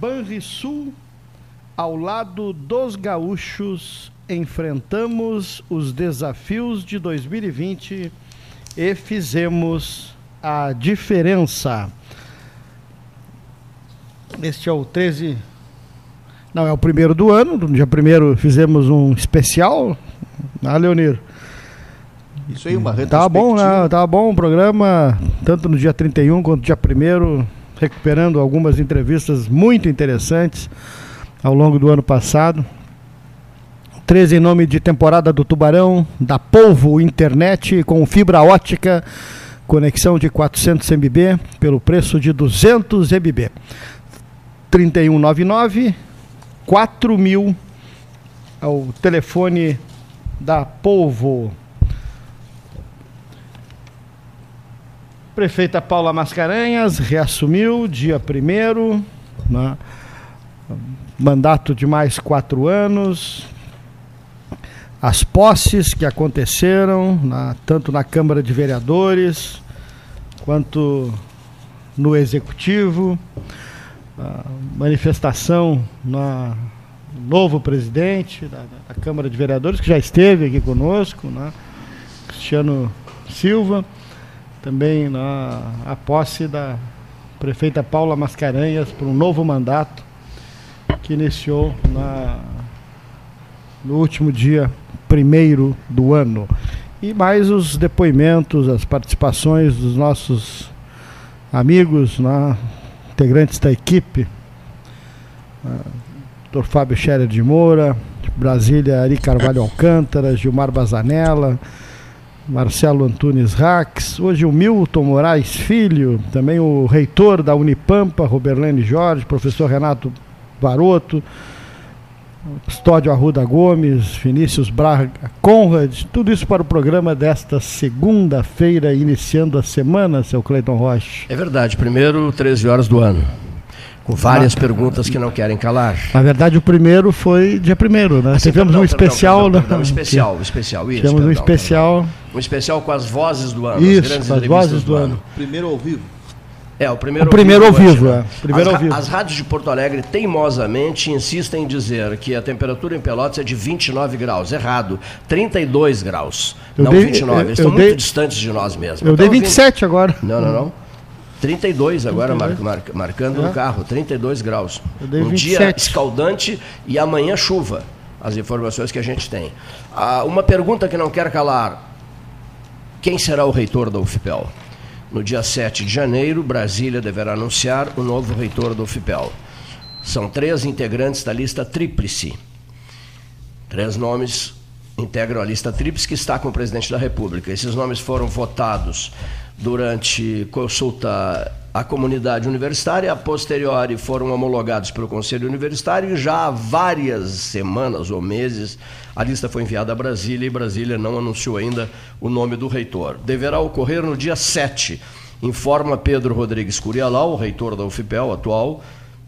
Banrisul, ao lado dos gaúchos, enfrentamos os desafios de 2020 e fizemos a diferença. Este é o 13. Não, é o primeiro do ano. No dia primeiro fizemos um especial. Ah, Leonir. Isso aí, uma Tá bom, né? Tá bom o programa, tanto no dia 31 quanto no dia 1 recuperando algumas entrevistas muito interessantes ao longo do ano passado. 13 em nome de temporada do Tubarão, da Polvo Internet com fibra ótica, conexão de 400 MB pelo preço de 200 MB. 3199 4000 é o telefone da Polvo. Prefeita Paula Mascarenhas reassumiu dia 1 né? mandato de mais quatro anos. As posses que aconteceram, na, tanto na Câmara de Vereadores quanto no Executivo, manifestação no novo presidente da, da, Câmara de Vereadores, que já esteve aqui conosco, né? Cristiano Silva também na a posse da prefeita Paula Mascarenhas para um novo mandato que iniciou na, no último dia primeiro do ano. E mais os depoimentos, as participações dos nossos amigos, né, integrantes da equipe. Uh, Dr. Fábio Scherer de Moura, Brasília Ari Carvalho Alcântara, Gilmar Bazanella, Marcelo Antunes Rax, hoje o Milton Moraes Filho, também o reitor da Unipampa, Roberlane Jorge, professor Renato Varoto, Custódio Arruda Gomes, Vinícius Braga Conrad, tudo isso para o programa desta segunda-feira, iniciando a semana, seu Cleiton Rocha. É verdade, primeiro 13 horas do ano com várias perguntas que não querem calar. Na verdade, o primeiro foi dia primeiro, né? Assim, Tivemos perdão, um especial, perdão, né? perdão, um especial, um especial, isso. Tivemos um especial. perdão. Um especial com as vozes do ano, Isso, as as entrevistas vozes do ano. Primeiro ao vivo. É, o primeiro, O primeiro ao vivo, hoje, né? é. Primeiro as, ao vivo. as rádios de Porto Alegre teimosamente insistem em dizer que a temperatura em Pelotas é de 29 graus. Errado. 32 graus. Eu não dei- 29. eu- Eles eu estão dei- muito distantes de nós mesmos. Eu Então, dei 27 agora. Não, não, não. 32 agora, mar, 32. mar- marcando no É. carro, 32 graus. Um dia 27. escaldante e amanhã chuva. As informações que a gente tem. Ah, uma pergunta que não quer calar. Quem será o reitor da UFPEL? No dia 7 de janeiro, Brasília deverá anunciar o novo reitor da UFPEL. São três integrantes da lista tríplice. Três nomes integram a lista tríplice que está com o presidente da República. Esses nomes foram votados durante consulta à comunidade universitária, a posteriori foram homologados pelo Conselho Universitário e já há várias semanas ou meses a lista foi enviada a Brasília e Brasília não anunciou ainda o nome do reitor. Deverá ocorrer no dia 7, informa Pedro Rodrigues Curialau, o reitor da UFPEL atual,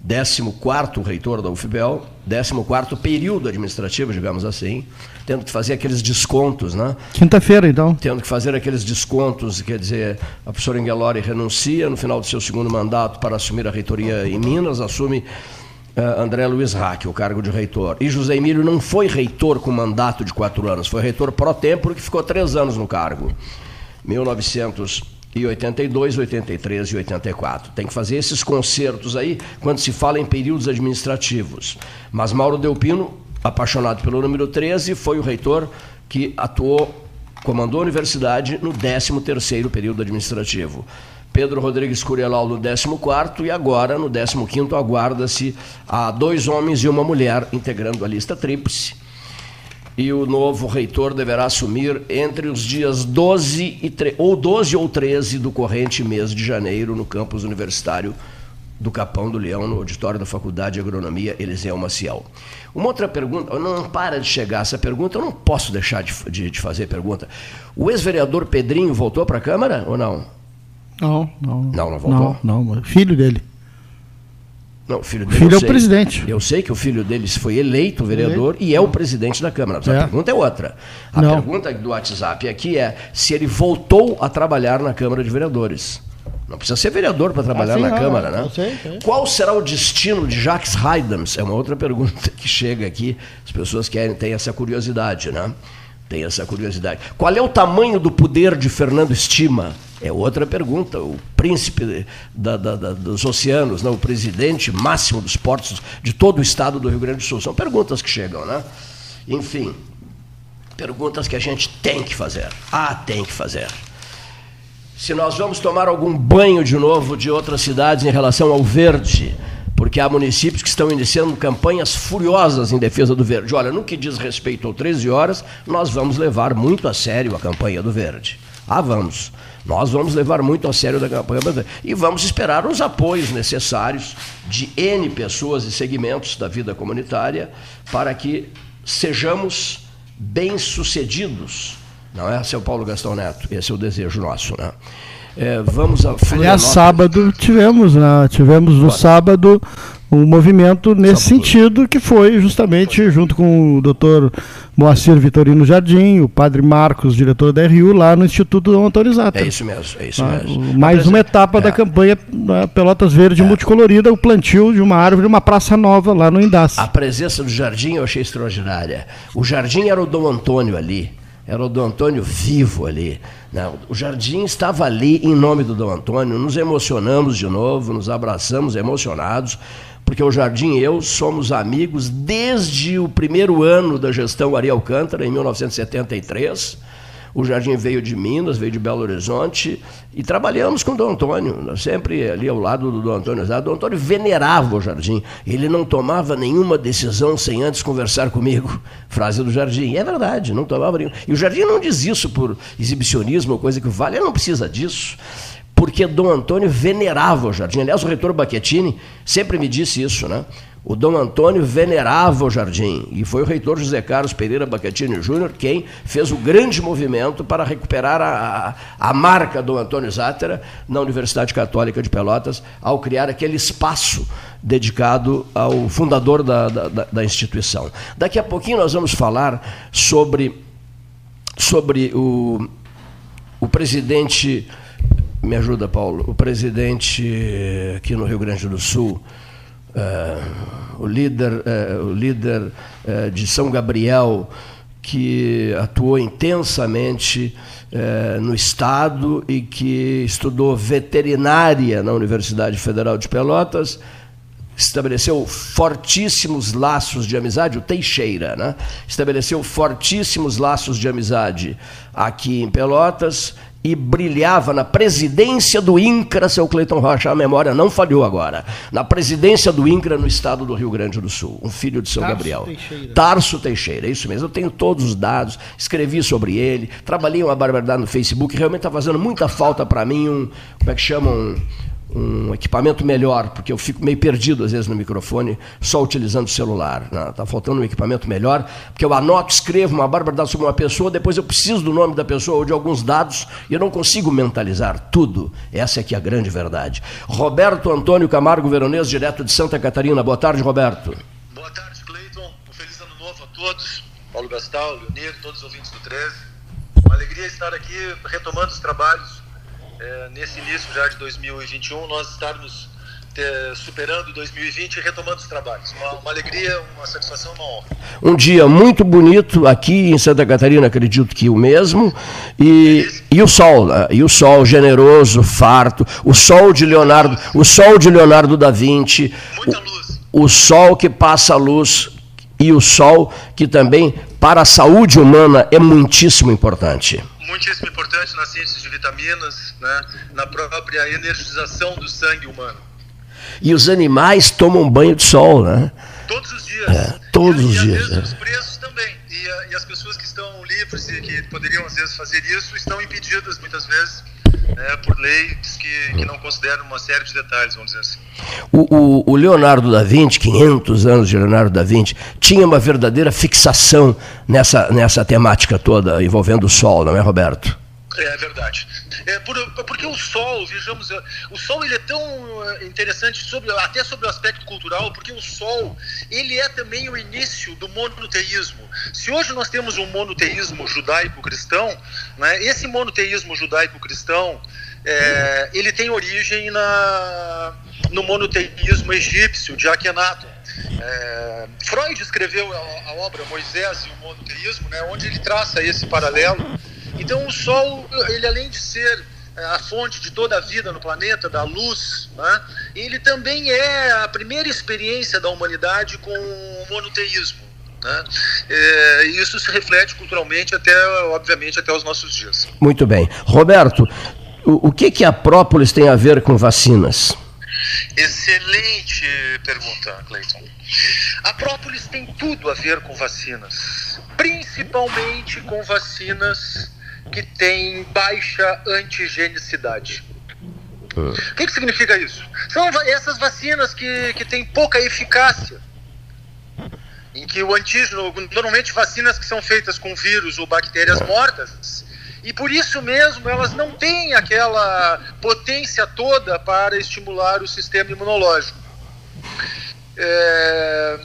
14º reitor da UFPEL, 14º período administrativo, digamos assim, tendo que fazer aqueles descontos, né? Quinta-feira, então. tendo que fazer aqueles descontos, quer dizer, a professora Engelori renuncia no final do seu segundo mandato para assumir a reitoria em Minas, assume eh, André Luiz Rack, o cargo de reitor. E José Emílio não foi reitor com mandato de quatro anos, foi reitor pró tempore que ficou três anos no cargo. 1982, 83 e 84. Tem que fazer esses concertos aí quando se fala em períodos administrativos. Mas Mauro Delpino, apaixonado pelo número 13, foi o reitor que atuou, comandou a universidade no 13º período administrativo. Pedro Rodrigues Curielal no 14º e agora no 15º aguarda-se a dois homens e uma mulher integrando a lista tríplice e o novo reitor deverá assumir entre os dias 12 e tre- ou 12 ou 13 do corrente mês de janeiro no campus universitário do Capão do Leão, no auditório da Faculdade de Agronomia Eliseu Maciel. Uma outra pergunta, não para de chegar essa pergunta, eu não posso deixar de, de, de fazer pergunta. O ex-vereador Pedrinho voltou para a Câmara ou não? Não, não. Não, não voltou? Não, não. Filho dele. Não, o filho O dele. filho eu é o sei. presidente. Eu sei que o filho dele foi eleito vereador e é o presidente da Câmara. Mas É. a pergunta é outra. A Não. pergunta do WhatsApp aqui é se ele voltou a trabalhar na Câmara de Vereadores. Não precisa ser vereador para trabalhar Ah, sim, na não, Câmara, né? sei, sei. Qual será o destino de Jacques Haydams? É uma outra pergunta que chega aqui. As pessoas querem, têm essa curiosidade, né? Tem essa curiosidade. Qual é o tamanho do poder de Fernando Estima? É outra pergunta. O príncipe da- da- da- dos oceanos, né? o presidente máximo dos portos de todo o estado do Rio Grande do Sul. São perguntas que chegam, né? Enfim, perguntas que a gente tem que fazer. Ah, tem que fazer se nós vamos tomar algum banho de novo de outras cidades em relação ao verde, porque há municípios que estão iniciando campanhas furiosas em defesa do verde. Olha, no que diz respeito ao 13 horas, nós vamos levar muito a sério a campanha do verde. Ah, vamos. Nós vamos levar muito a sério da campanha verde. E vamos esperar os apoios necessários de N pessoas e segmentos da vida comunitária para que sejamos bem-sucedidos não é, seu Paulo Gastão Neto? Esse é o desejo nosso, né? É, vamos a Aliás, sábado tivemos, né? Tivemos no sábado um movimento nesse sentido, que foi justamente junto com o doutor Moacir Vitorino Jardim, o padre Marcos, diretor da RU, lá no Instituto Dom Antônio Zata. É isso mesmo, é isso Ah, mesmo. Mais uma etapa da é. campanha né, Pelotas Verde multicolorida, o plantio de uma árvore, uma praça nova lá no Indás. A presença do Jardim eu achei extraordinária. O Jardim era o Dom Antônio ali. Era o Dom Antônio vivo ali. né? O Jardim estava ali em nome do Dom Antônio. Nos emocionamos de novo, nos abraçamos emocionados, porque o Jardim e eu somos amigos desde o primeiro ano da gestão Ari Alcântara, em 1973. O Jardim veio de Minas, veio de Belo Horizonte e trabalhamos com o Dom Antônio, sempre ali ao lado do Dom Antônio. O Dom Antônio venerava o Jardim. Ele não tomava nenhuma decisão sem antes conversar comigo. Frase do Jardim. E é verdade, não tomava nenhuma. E o Jardim não diz isso por exibicionismo ou coisa que vale, ele não precisa disso. Porque Dom Antônio venerava o Jardim. Aliás, o reitor Baquetini sempre me disse isso, né? O Dom Antônio venerava o jardim e foi o reitor José Carlos Pereira Baquetini Júnior quem fez o grande movimento para recuperar a, a, a marca Dom Antônio Zátera na Universidade Católica de Pelotas ao criar aquele espaço dedicado ao fundador da, da, da- da instituição. Daqui a pouquinho nós vamos falar sobre, sobre o, o presidente. Me ajuda, Paulo. O presidente aqui no Rio Grande do Sul, eh, o líder, eh, o líder eh, de São Gabriel, que atuou intensamente eh, no Estado e que estudou veterinária na Universidade Federal de Pelotas, estabeleceu fortíssimos laços de amizade, o Teixeira, né? estabeleceu fortíssimos laços de amizade aqui em Pelotas e brilhava na presidência do INCRA, seu Cleiton Rocha, a memória não falhou agora, na presidência do INCRA no estado do Rio Grande do Sul, um filho de São Tarso Gabriel. Teixeira. Tarso Teixeira, é isso mesmo. Eu tenho todos os dados, escrevi sobre ele, trabalhei uma barbaridade no Facebook, realmente está fazendo muita falta para mim um, como é que chamam, um, um equipamento melhor, porque eu fico meio perdido às vezes no microfone, só utilizando o celular. Está faltando um equipamento melhor, porque eu anoto, escrevo uma barbaridade sobre uma pessoa, depois eu preciso do nome da pessoa ou de alguns dados e eu não consigo mentalizar tudo. Essa é que é a grande verdade. Roberto Antônio Camargo Veronês, direto de Santa Catarina. Boa tarde, Roberto. Boa tarde, Cleiton. Um feliz ano novo a todos. Paulo Gastal, Leonir, todos os ouvintes do 13. Uma alegria estar aqui retomando os trabalhos eh, nesse início já de 2021. Nós estarmos eh, superando 2020 e retomando os trabalhos. Uma, uma alegria, uma satisfação, uma honra. Um dia muito bonito aqui em Santa Catarina, acredito que o mesmo. E, e o sol, né? e o sol generoso, farto, o sol de Leonardo, o sol de Leonardo da Vinci, Muita luz. o sol que passa a luz e o sol que também para a saúde humana é muitíssimo importante. Muitíssimo importante na ciência de vitaminas, né, na própria energização do sangue humano. E os animais tomam banho de sol, né? Todos os dias. É, todos e, os e, dias, vezes é. os preços também. E, e as pessoas que estão livres e que poderiam às vezes fazer isso estão impedidas muitas vezes né, por leis que, que não consideram uma série de detalhes, vamos dizer assim. O, o- o Leonardo da Vinci, 500 anos de Leonardo da Vinci, tinha uma verdadeira fixação nessa, nessa temática toda envolvendo o sol, não é, Roberto? É verdade. É por- porque o sol, vejamos, o sol ele é tão é, interessante sobre, até sobre o aspecto cultural, porque o sol ele é também o início do monoteísmo. Se hoje nós temos um monoteísmo judaico-cristão, né, esse monoteísmo judaico-cristão é, ele tem origem na, no monoteísmo egípcio de Akhenaton. É, Freud escreveu a, a, obra Moisés e o monoteísmo, né, onde ele traça esse paralelo. Então o Sol, ele além de ser é, a fonte de toda a vida no planeta, da luz, né, ele também é a primeira experiência da humanidade com o monoteísmo. Né? É, isso se reflete culturalmente até, obviamente, até os nossos dias. Muito bem. Roberto, o, o que, que a própolis tem a ver com vacinas? Excelente pergunta, Cleiton. A própolis tem tudo a ver com vacinas, principalmente com vacinas que têm baixa antigenicidade. O que, que significa isso? São essas vacinas que, que têm pouca eficácia em que o antígeno, normalmente vacinas que são feitas com vírus ou bactérias mortas, e por isso mesmo elas não têm aquela potência toda para estimular o sistema imunológico. É,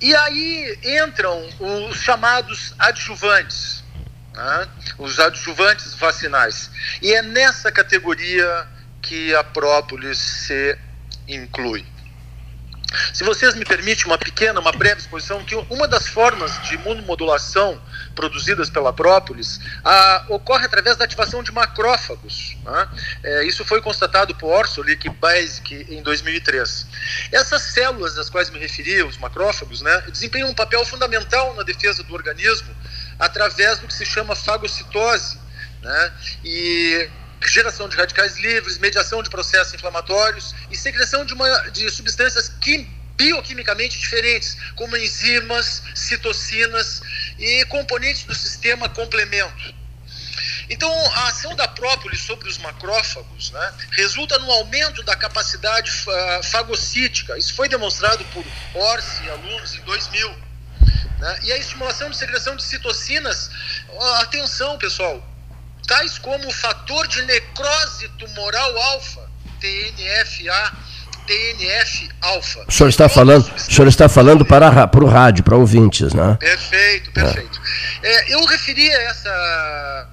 e aí entram os chamados adjuvantes, né? os adjuvantes vacinais. E é nessa categoria que a própolis se inclui. Se vocês me permitem uma pequena, uma breve exposição, que uma das formas de imunomodulação produzidas pela própolis a, ocorre através da ativação de macrófagos. Né? É, isso foi constatado por Orsolik Basic em 2003. Essas células às quais me referi, os macrófagos, né, desempenham um papel fundamental na defesa do organismo através do que se chama fagocitose. Né? E geração de radicais livres, mediação de processos inflamatórios e secreção de, uma, de substâncias quim, bioquimicamente diferentes, como enzimas, citocinas e componentes do sistema complemento. Então, a ação da própolis sobre os macrófagos né, resulta no aumento da capacidade fagocítica. Isso foi demonstrado por Orsi e alunos em 2000. Né, e a estimulação de secreção de citocinas, atenção pessoal, tais como o fator de necrose tumoral alfa, TNFA, TNF-alfa. O senhor está falando, o senhor está falando para, para o rádio, para ouvintes, né? Perfeito, perfeito. É. É, eu referi é, essa,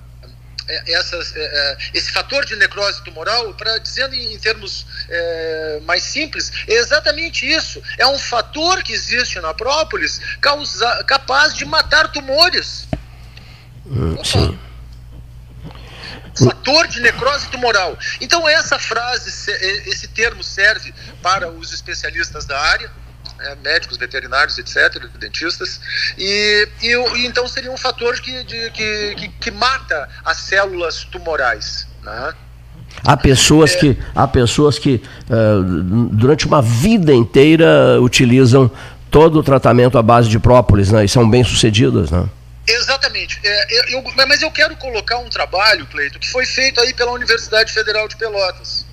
é, é, esse fator de necrose tumoral, para dizendo em, em termos é, mais simples, é exatamente isso. É um fator que existe na própolis causa, capaz de matar tumores. Hum, sim fator de necrose tumoral. Então essa frase, esse termo serve para os especialistas da área, é, médicos, veterinários, etc., dentistas, e, e, e, então seria um fator que, de, que, que, que, mata as células tumorais. Né? Há pessoas é, que, há pessoas que uh, durante uma vida inteira utilizam todo o tratamento à base de própolis né, e são bem-sucedidas. Né? Exatamente. É, eu, mas eu quero colocar um trabalho, Cleito, que foi feito aí pela Universidade Federal de Pelotas.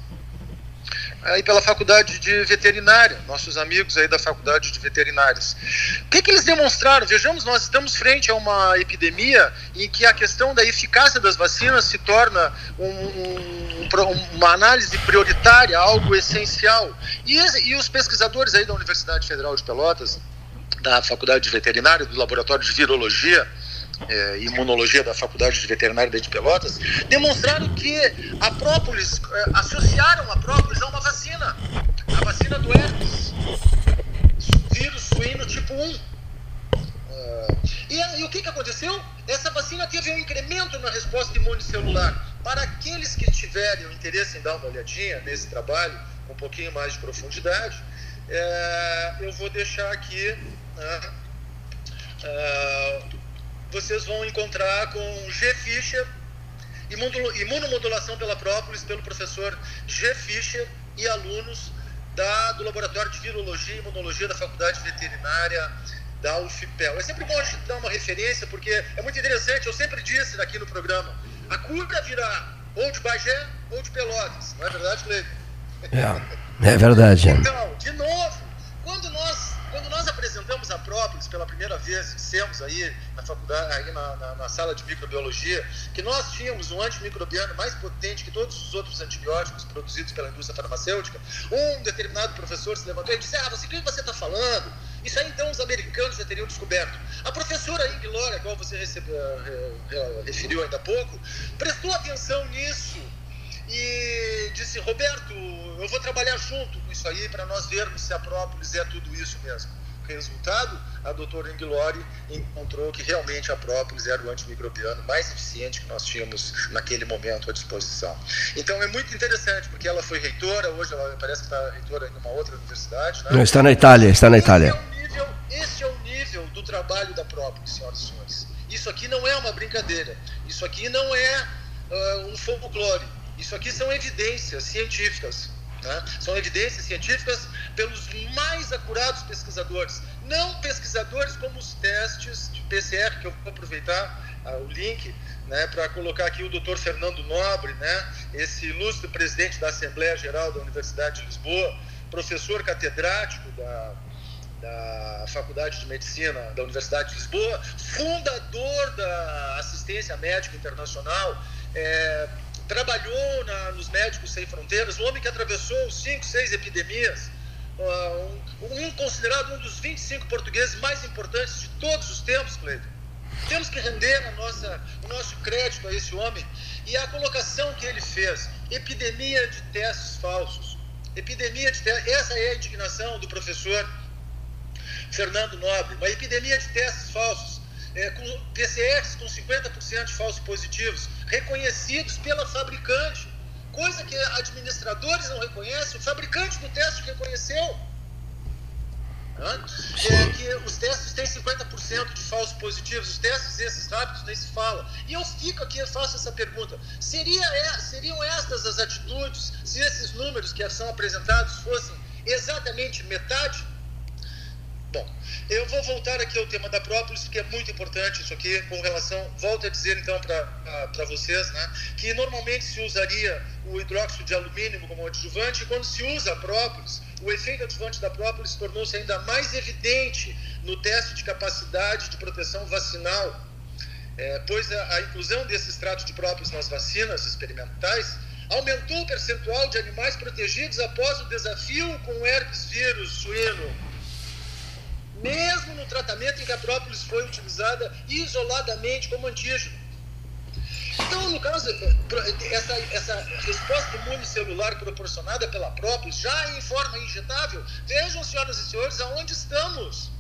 Aí pela Faculdade de Veterinária, nossos amigos aí da Faculdade de Veterinárias. O que, que eles demonstraram? Vejamos, nós estamos frente a uma epidemia em que a questão da eficácia das vacinas se torna um, um, uma análise prioritária, algo essencial. E, e os pesquisadores aí da Universidade Federal de Pelotas, da Faculdade de Veterinária, do Laboratório de Virologia é, Imunologia da Faculdade de Veterinária de Pelotas, demonstraram que a própolis, é, associaram a própolis a uma vacina, a vacina do herpes, vírus suíno tipo 1. É, e, e, o que, que aconteceu? Essa vacina teve um incremento na resposta imune celular. Para aqueles que tiverem o interesse em dar uma olhadinha nesse trabalho, com um pouquinho mais de profundidade, é, eu vou deixar aqui né, é, vocês vão encontrar com G. Fischer, imunomodulação pela própolis, pelo professor G. Fischer e alunos da, do Laboratório de Virologia e Imunologia da Faculdade Veterinária da UFPEL. É sempre bom a gente dar uma referência, porque é muito interessante, eu sempre disse aqui no programa, a cura virá ou de Bagé ou de Pelotas, não é verdade, Cleiton? É, é verdade. Então, de novo, quando nós quando nós apresentamos a própolis pela primeira vez, dissemos aí na faculdade, aí na, na, na, sala de microbiologia, que nós tínhamos um antimicrobiano mais potente que todos os outros antibióticos produzidos pela indústria farmacêutica, um determinado professor se levantou e disse: Ah, você, o que você está falando? Isso aí então os americanos já teriam descoberto. A professora Inglória, a qual você recebeu, referiu ainda há pouco, prestou atenção nisso e disse: Roberto, eu vou trabalhar junto com isso aí para nós vermos se a própolis é tudo isso mesmo. Resultado, a doutora Inglori encontrou que realmente a própolis era o antimicrobiano mais eficiente que nós tínhamos naquele momento à disposição. Então é muito interessante, porque ela foi reitora, hoje ela parece que está reitora em uma outra universidade. Né? Não, está na Itália, está na Itália. Esse é, o nível, esse é o nível do trabalho da própolis, senhoras e senhores. Isso aqui não é uma brincadeira, isso aqui não é uh, um folclore, isso aqui são evidências científicas. Né? São evidências científicas pelos mais acurados pesquisadores, não pesquisadores como os testes de PCR, que eu vou aproveitar ah, o link né, para colocar aqui o doutor Fernando Nobre, né, esse ilustre presidente da Assembleia Geral da Universidade de Lisboa, professor catedrático da, da Faculdade de Medicina da Universidade de Lisboa, fundador da assistência médica internacional, é, trabalhou na, nos Médicos Sem Fronteiras, um homem que atravessou cinco, seis epidemias, uh, um, um, considerado um dos 25 portugueses mais importantes de todos os tempos, Cleiton. Temos que render nossa, o nosso crédito a esse homem e a colocação que ele fez: epidemia de testes falsos. Epidemia de testes, essa é a indignação do professor Fernando Nobre, uma epidemia de testes falsos é, com PCRs com 50% de falsos positivos, reconhecidos pela fabricante, coisa que administradores não reconhecem, o fabricante do teste reconheceu. É que os testes têm 50% de falsos positivos, os testes esses rápidos nem se fala. E eu fico aqui e faço essa pergunta: seria, é, seriam estas as atitudes se esses números que são apresentados fossem exatamente metade Bom, eu vou voltar aqui ao tema da própolis, porque é muito importante isso aqui, com relação, volto a dizer então para vocês, né, que normalmente se usaria o hidróxido de alumínio como adjuvante, e quando se usa a própolis, o efeito adjuvante da própolis tornou-se ainda mais evidente no teste de capacidade de proteção vacinal, é, pois a, a inclusão desse extrato de própolis nas vacinas experimentais aumentou o percentual de animais protegidos após o desafio com herpes vírus suíno mesmo no tratamento em que a própolis foi utilizada isoladamente como antígeno. Então, no caso, essa, essa resposta imune celular proporcionada pela própolis, já em forma injetável, vejam, senhoras e senhores, aonde estamos.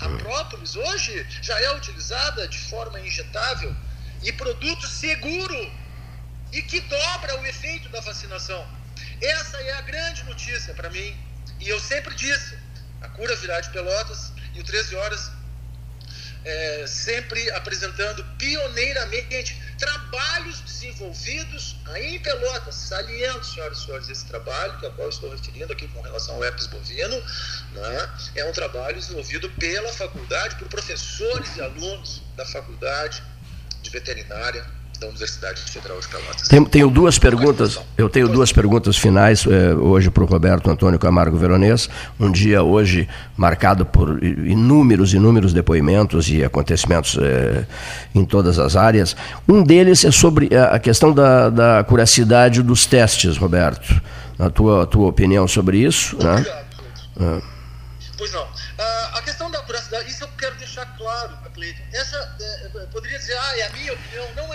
A própolis hoje já é utilizada de forma injetável e produto seguro e que dobra o efeito da vacinação. Essa é a grande notícia para mim. E eu sempre disse, a cura virá de Pelotas e o 13 Horas é, sempre apresentando pioneiramente trabalhos desenvolvidos aí em Pelotas. Saliento, senhoras e senhores, esse trabalho, que a qual estou referindo aqui com relação ao herpes bovino, né, é um trabalho desenvolvido pela faculdade, por professores e alunos da faculdade de veterinária da Universidade Federal de Pelotas. Tem, tenho duas perguntas. Eu tenho duas perguntas finais eh, hoje para o Roberto Antônio Camargo Veronês. Um dia hoje marcado por inúmeros, inúmeros depoimentos e acontecimentos eh, em todas as áreas. Um deles é sobre a questão da, da curacidade dos testes, Roberto. A tua, a tua opinião sobre isso? Né? Ah. Pois não. Uh, a questão da curacidade, isso eu quero deixar claro, Cleiton. Essa, é, poderia dizer, ah, é a minha opinião. Não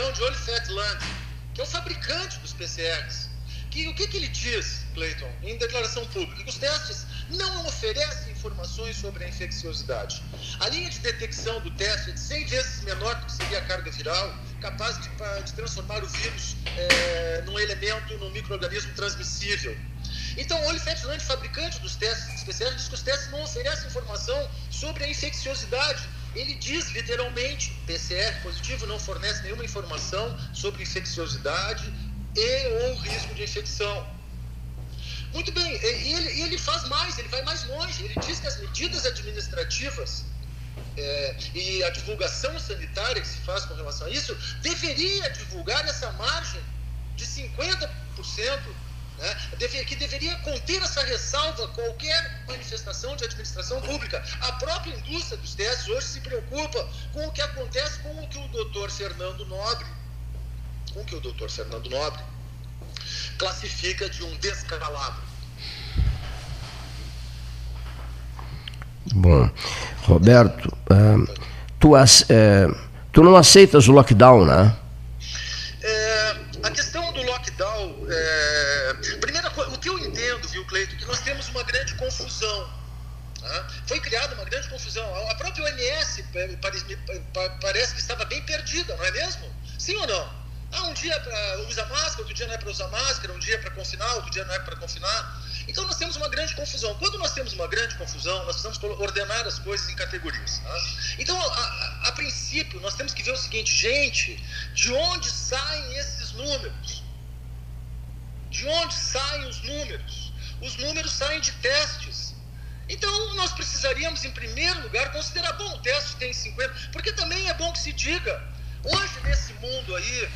opinião de Olifet Land, que é o fabricante dos PCRs. Que, o que, que ele diz, Clayton, em declaração pública? Que os testes não oferecem informações sobre a infecciosidade. A linha de detecção do teste é de 100 vezes menor do que seria a carga viral, capaz de, de transformar o vírus é, num elemento, num microorganismo transmissível. Então, o Land, fabricante dos testes especiais, diz que os testes não oferecem informação sobre a infecciosidade ele diz literalmente: PCR positivo não fornece nenhuma informação sobre infecciosidade e ou risco de infecção. Muito bem, e ele, ele faz mais, ele vai mais longe. Ele diz que as medidas administrativas é, e a divulgação sanitária que se faz com relação a isso deveria divulgar essa margem de 50% né, que deveria conter essa ressalva qualquer manifestação de administração pública. A própria indústria dos testes hoje se preocupa com o que acontece com o que o doutor Fernando Nobre, com o que o doutor Fernando Nobre classifica de um descalabro. Bom, Roberto, uh, tu, uh, tu não aceitas o lockdown, né? Confusão. Tá? Foi criada uma grande confusão. A própria OMS parece que estava bem perdida, não é mesmo? Sim ou não? Ah, um dia para usar máscara, outro dia não é para usar máscara, um dia é para confinar, outro dia não é para confinar. Então nós temos uma grande confusão. Quando nós temos uma grande confusão, nós precisamos ordenar as coisas em categorias. Tá? Então, a, a, a, princípio, nós temos que ver o seguinte, gente, de onde saem esses números? De onde saem os números? Os números saem de testes. Então, nós precisaríamos, em primeiro lugar, considerar, bom, o teste tem 50%, porque também é bom que se diga, hoje nesse mundo aí,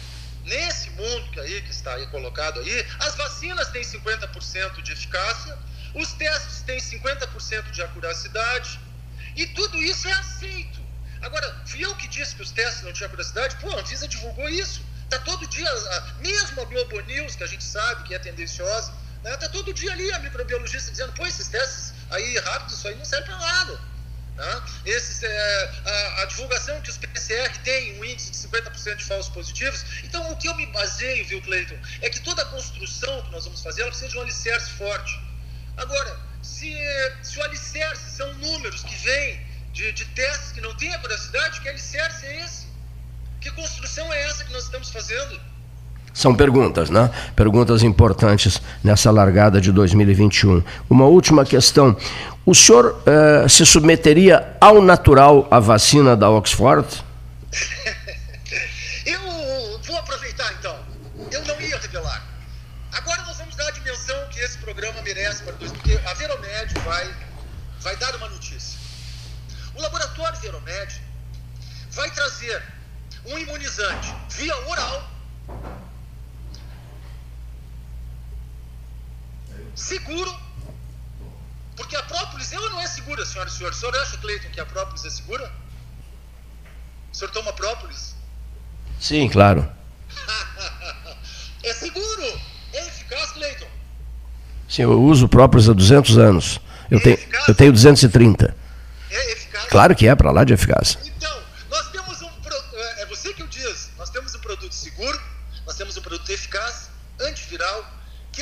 nesse mundo que, aí, que está aí colocado aí, as vacinas têm 50% de eficácia, os testes têm 50% de acuracidade, e tudo isso é aceito. Agora, fui eu que disse que os testes não tinham acuracidade? Pô, a Anvisa divulgou isso. Está todo dia, mesmo a Globo News, que a gente sabe que é tendenciosa, está né, tá todo dia ali a microbiologista dizendo, pô, esses testes aí rápidos, isso aí não serve para nada. Tá? Esses, é, a, a, divulgação que os PCR têm um índice de 50% de falsos positivos. Então, o que eu me baseio, viu, Cleiton, é que toda a construção que nós vamos fazer ela precisa de um alicerce forte. Agora, se, se o alicerce são números que vêm de, de testes que não têm a curiosidade, que alicerce é esse? Que construção é essa que nós estamos fazendo? São perguntas, né? Perguntas importantes nessa largada de 2021. Uma última questão. O senhor uh, se submeteria ao natural à vacina da Oxford? Eu vou aproveitar então. Eu não ia revelar. Agora nós vamos dar a dimensão que esse programa merece para dois, porque a Veromed vai, vai dar uma notícia. O laboratório Veromed vai trazer um imunizante via oral seguro, porque a própolis ela não é segura, senhoras e senhores. O senhor acha, Cleiton, que a própolis é segura? O senhor toma própolis? Sim, claro. é seguro, é eficaz, Cleiton. Sim, eu uso própolis há 200 anos. Eu, é tenho, eu tenho 230. É eficaz? Claro que é, para lá de eficaz. Então, nós temos um. É, é você que o diz. Nós temos um produto seguro, nós temos um produto eficaz, antiviral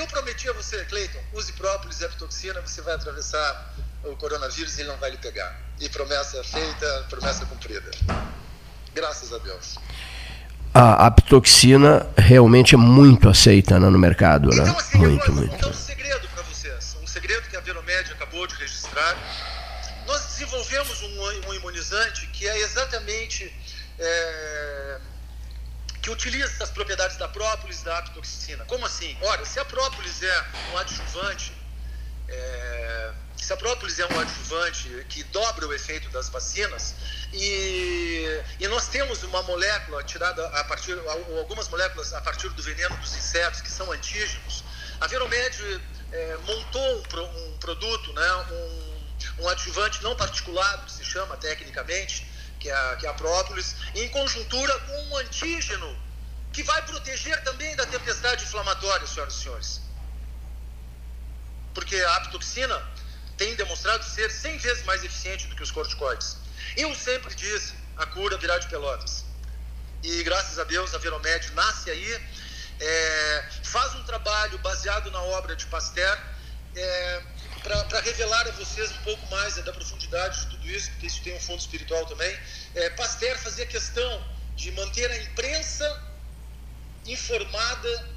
eu prometi a você, Cleiton, use própolis e epitoxina, você vai atravessar o coronavírus e ele não vai lhe pegar. E promessa feita, promessa cumprida. Graças a Deus. A apitoxina realmente é muito aceita né, no mercado, né? Então, assim, muito, eu vou muito. contar um segredo para vocês. Um segredo que a Veromed acabou de registrar. Nós desenvolvemos um, um imunizante que é exatamente... É que utiliza as propriedades da própolis da apitoxina. Como assim? Olha, se a própolis é um adjuvante, é, se a própolis é um adjuvante que dobra o efeito das vacinas, e, e nós temos uma molécula tirada a partir, algumas moléculas a partir do veneno dos insetos, que são antígenos, a Veromed é, montou um, um, produto, né, um, um adjuvante não particulado, que se chama tecnicamente, que é, a, que é a própolis, em conjuntura com um antígeno que vai proteger também da tempestade inflamatória, senhoras e senhores. Porque a apitoxina tem demonstrado ser 100 vezes mais eficiente do que os corticoides. Eu sempre disse, a cura virá de pelotas. E graças a Deus a Veromed nasce aí, é, faz um trabalho baseado na obra de Pasteur, é, para revelar a vocês um pouco mais da profundidade de tudo isso, porque isso tem um fundo espiritual também. É, Pasteur fazia questão de manter a imprensa informada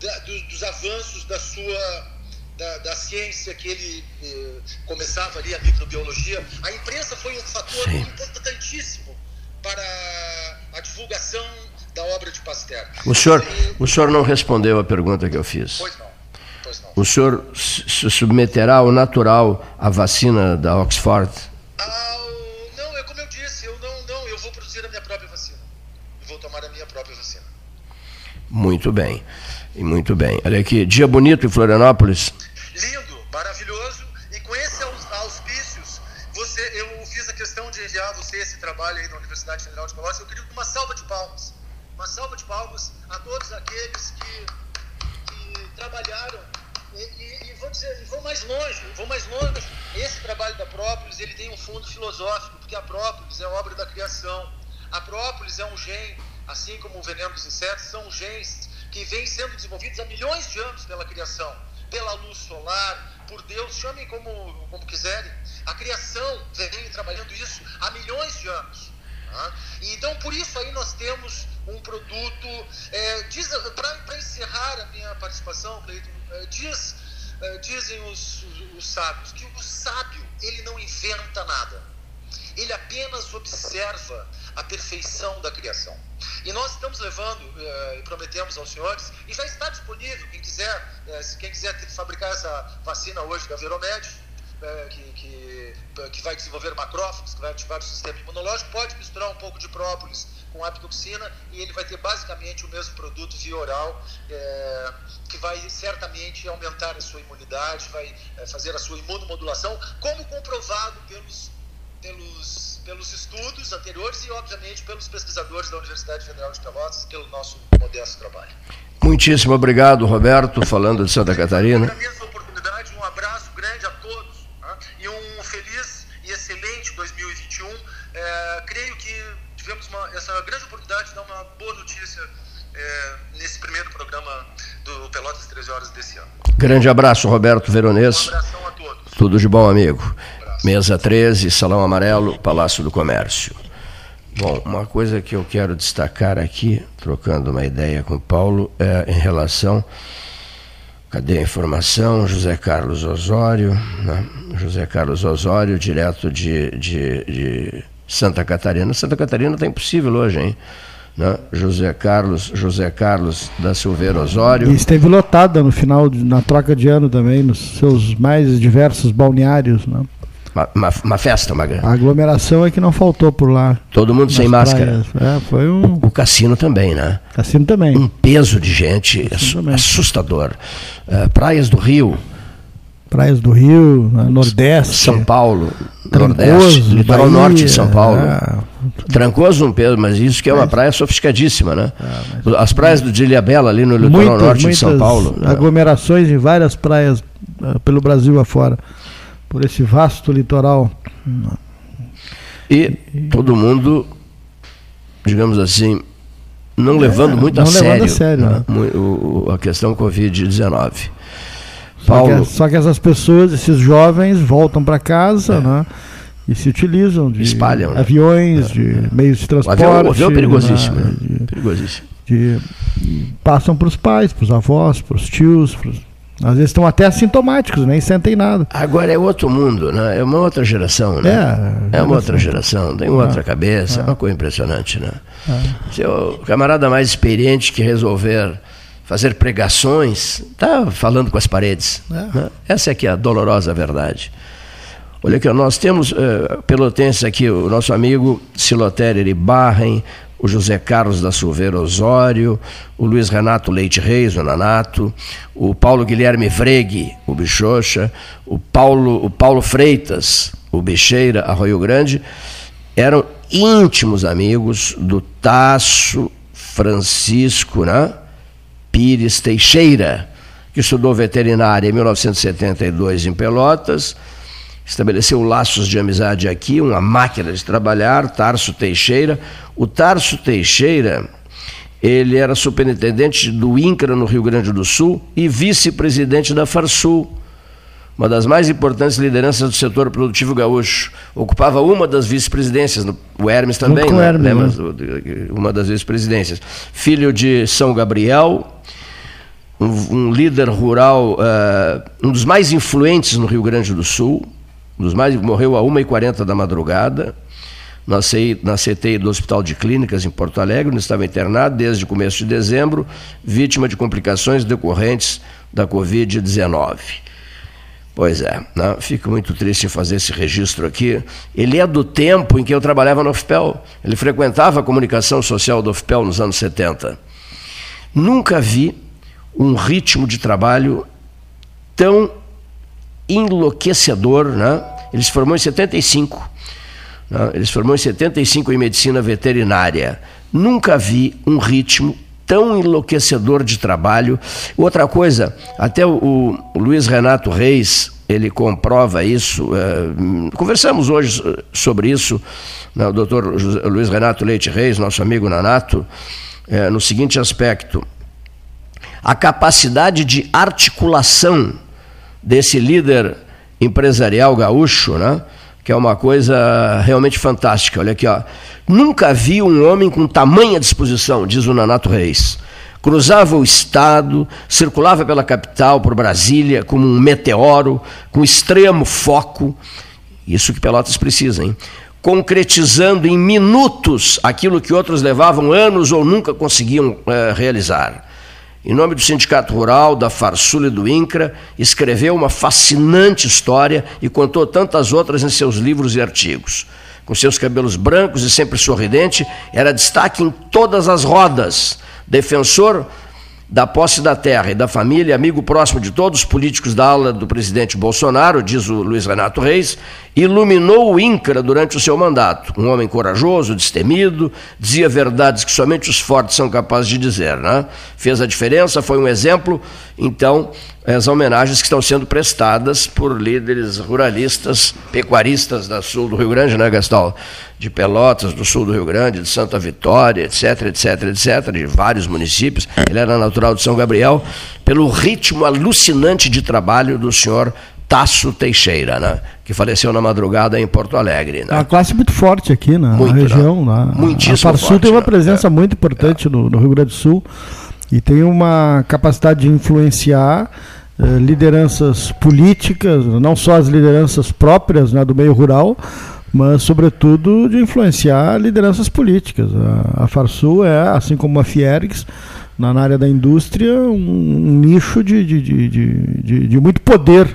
da, dos, dos, avanços da sua da, da ciência que ele eh, começava ali a microbiologia. A imprensa foi um fator Sim. importantíssimo para a divulgação da obra de Pasteur. O senhor, e, o senhor não respondeu a pergunta que eu fiz. Pois não. O senhor se submeterá ao natural à vacina da Oxford? Ah, não, é como eu disse, eu não, não, eu vou produzir a minha própria vacina. Eu vou tomar a minha própria vacina. Muito bem, muito bem. Olha aqui, dia bonito em Florianópolis. Lindo, maravilhoso. E com esses auspícios, você, eu fiz a questão de enviar você esse trabalho aí na Universidade Federal de Pelotas. Eu queria uma salva de palmas. Uma salva de palmas a todos aqueles que, que trabalharam e, e, e, vou dizer, vou mais longe, vou mais longe. Esse trabalho da Própolis, ele tem um fundo filosófico, porque a Própolis é obra da criação. A Própolis é um gene, assim como o veneno dos insetos, são genes que vêm sendo desenvolvidos há milhões de anos pela criação, pela luz solar, por Deus, chamem como, como quiserem. A criação vem trabalhando isso há milhões de anos. Tá? Então, por isso aí nós temos um produto. É, Para encerrar a minha participação, Cleiton, diz, é, dizem os, os, os sábios que o sábio ele não inventa nada. Ele apenas observa a perfeição da criação. E nós estamos levando, e prometemos aos senhores, e já está disponível, quem quiser, quem quiser fabricar essa vacina hoje da Veromed, que, que, que, vai desenvolver macrófagos, que vai ativar o sistema imunológico, pode misturar um pouco de própolis com apitoxina e ele vai ter basicamente o mesmo produto via oral, é, que vai certamente aumentar a sua imunidade, vai é, fazer a sua imunomodulação, como comprovado pelos, pelos, pelos estudos anteriores e, obviamente, pelos pesquisadores da Universidade Federal de Pelotas, pelo nosso modesto trabalho. Muitíssimo obrigado, Roberto, falando de Santa Catarina. Agradeço a oportunidade, um abraço grande a todos? E um feliz e excelente 2021. É, creio que tivemos uma, essa grande oportunidade de dar uma boa notícia é, nesse primeiro programa do Pelotas 13 Horas desse ano. Grande abraço, Roberto Veronês. Um abração a todos. Tudo de bom, amigo. Um Mesa 13, Salão Amarelo, Palácio do Comércio. Bom, uma coisa que eu quero destacar aqui, trocando uma ideia com o Paulo, é em relação. Cadê a informação? José Carlos Osório, né? José Carlos Osório, direto de, de, de Santa Catarina. Santa Catarina está impossível hoje, hein? Né? José Carlos, José Carlos da Silveira Osório. E esteve lotada no final, na troca de ano também, nos seus mais diversos balneários, né? Uma, uma, uma festa, uma A aglomeração é que não faltou por lá. Todo mundo sem máscara. É, foi um... o, o, cassino também, né? Cassino também. Um peso de gente assustador. Uh, praias do Rio, praias do Rio, né, Nordeste. São Paulo, Trancoso, Nordeste, litoral norte de São Paulo. É. Trancoso não Pedro, mas isso que é uma praia sofisticadíssima, né? É, mas- As praias do Ilhabela ali no litoral Muitas, norte de São Paulo. aglomerações em várias praias eh, pelo Brasil afora, por esse vasto litoral. E todo mundo, digamos assim, não levando muito a É, não levando sério, a sério, né? né? O- o- a questão Covid-19. Só que, Paulo, só que essas pessoas, esses jovens, voltam para casa, né? E se utilizam de É. Espalham, né? aviões, de meios de o transporte. avião, o avião é perigosíssimo. né? né? De- Perigosíssimo. de- passam para os pais, para os avós, para os tios. pros- às vezes estão até assintomáticos, nem sentem nada. Agora é outro mundo, né? É uma outra geração, né? É, É uma outra geração. tem outra cabeça, é uma coisa impressionante, né? Se o camarada mais experiente que resolver fazer pregações, tá falando com as paredes. né? Essa é que é a dolorosa verdade. Olha aqui, nós temos eh, pelotenses aqui, o nosso amigo Silotério Iribarren, o José Carlos da Silveira Osório, o Luiz Renato Leite Reis, o Nanato, o Paulo Guilherme Fregue, o Bichocha, o Paulo, o Paulo Freitas, o Bicheira, Arroio Grande, eram íntimos amigos do Tasso Francisco, né? Pires Teixeira, que estudou veterinária em 1972 em Pelotas, estabeleceu laços de amizade aqui, uma máquina de trabalhar, Tarso Teixeira. O Tarso Teixeira, ele era superintendente do INCRA no Rio Grande do Sul e vice-presidente da Farsul, uma das mais importantes lideranças do setor produtivo gaúcho. Ocupava uma das vice-presidências, o Hermes também, né? Hermes, Lembra? né? uma das vice-presidências. Filho de São Gabriel, um, um líder rural, eh, um dos mais influentes no Rio Grande do Sul, dos mais, morreu a 1h40 da madrugada, na CI na CTI do Hospital de Clínicas em Porto Alegre, onde estava internado desde o começo de dezembro, vítima de complicações decorrentes da Covid-19. Pois é, né? fico muito triste em fazer esse registro aqui. Ele é do tempo em que eu trabalhava no FPEL. Ele frequentava a comunicação social do FPEL nos anos 70. Nunca vi um ritmo de trabalho tão enlouquecedor. Né? Ele se formou em 75. Né? Ele se formou em 75 em medicina veterinária. Nunca vi um ritmo tão enlouquecedor de trabalho. Outra coisa, até o, o Luiz Renato Reis, ele comprova isso. eh, conversamos hoje so- sobre isso, né, o doutor Luiz Renato Leite Reis, nosso amigo Nanato, eh, no seguinte aspecto: a capacidade de articulação desse líder empresarial gaúcho, né? que é uma coisa realmente fantástica. Olha aqui, ó. Nunca vi um homem com tamanha disposição, diz o Nanato Reis. Cruzava o estado, circulava pela capital, por Brasília, como um meteoro, com extremo foco. Isso que Pelotas precisa, hein? Concretizando em minutos aquilo que outros levavam anos ou nunca conseguiam é, realizar em nome do Sindicato Rural, da Farsul e do INCRA, escreveu uma fascinante história e contou tantas outras em seus livros e artigos. Com seus cabelos brancos e sempre sorridente, era destaque em todas as rodas. Defensor da posse da terra e da família, amigo próximo de todos os políticos da ala do presidente Bolsonaro, diz o Luiz Renato Reis, iluminou o INCRA durante o seu mandato. Um homem corajoso, destemido, dizia verdades que somente os fortes são capazes de dizer. Né? Fez a diferença, foi um exemplo. Então, as homenagens que estão sendo prestadas por líderes ruralistas, pecuaristas da sul do Rio Grande, né, Gastão? De Pelotas, do sul do Rio Grande, de Santa Vitória, etc, etc, etc, de vários municípios. Ele era natural de São Gabriel, pelo ritmo alucinante de trabalho do senhor Tasso Teixeira, né? que faleceu na madrugada em Porto Alegre. Né? É uma classe muito forte aqui na, muito, região. Né? Na, Muitíssimo a Farsul tem uma né? presença é. muito importante é. no, no Rio Grande do Sul e tem uma capacidade de influenciar lideranças políticas, não só as lideranças próprias né, do meio rural, mas sobretudo de influenciar lideranças políticas. A, a Farsul é, assim como a Fiergs, na, na área da indústria, um, um nicho de, de, de, de, muito poder.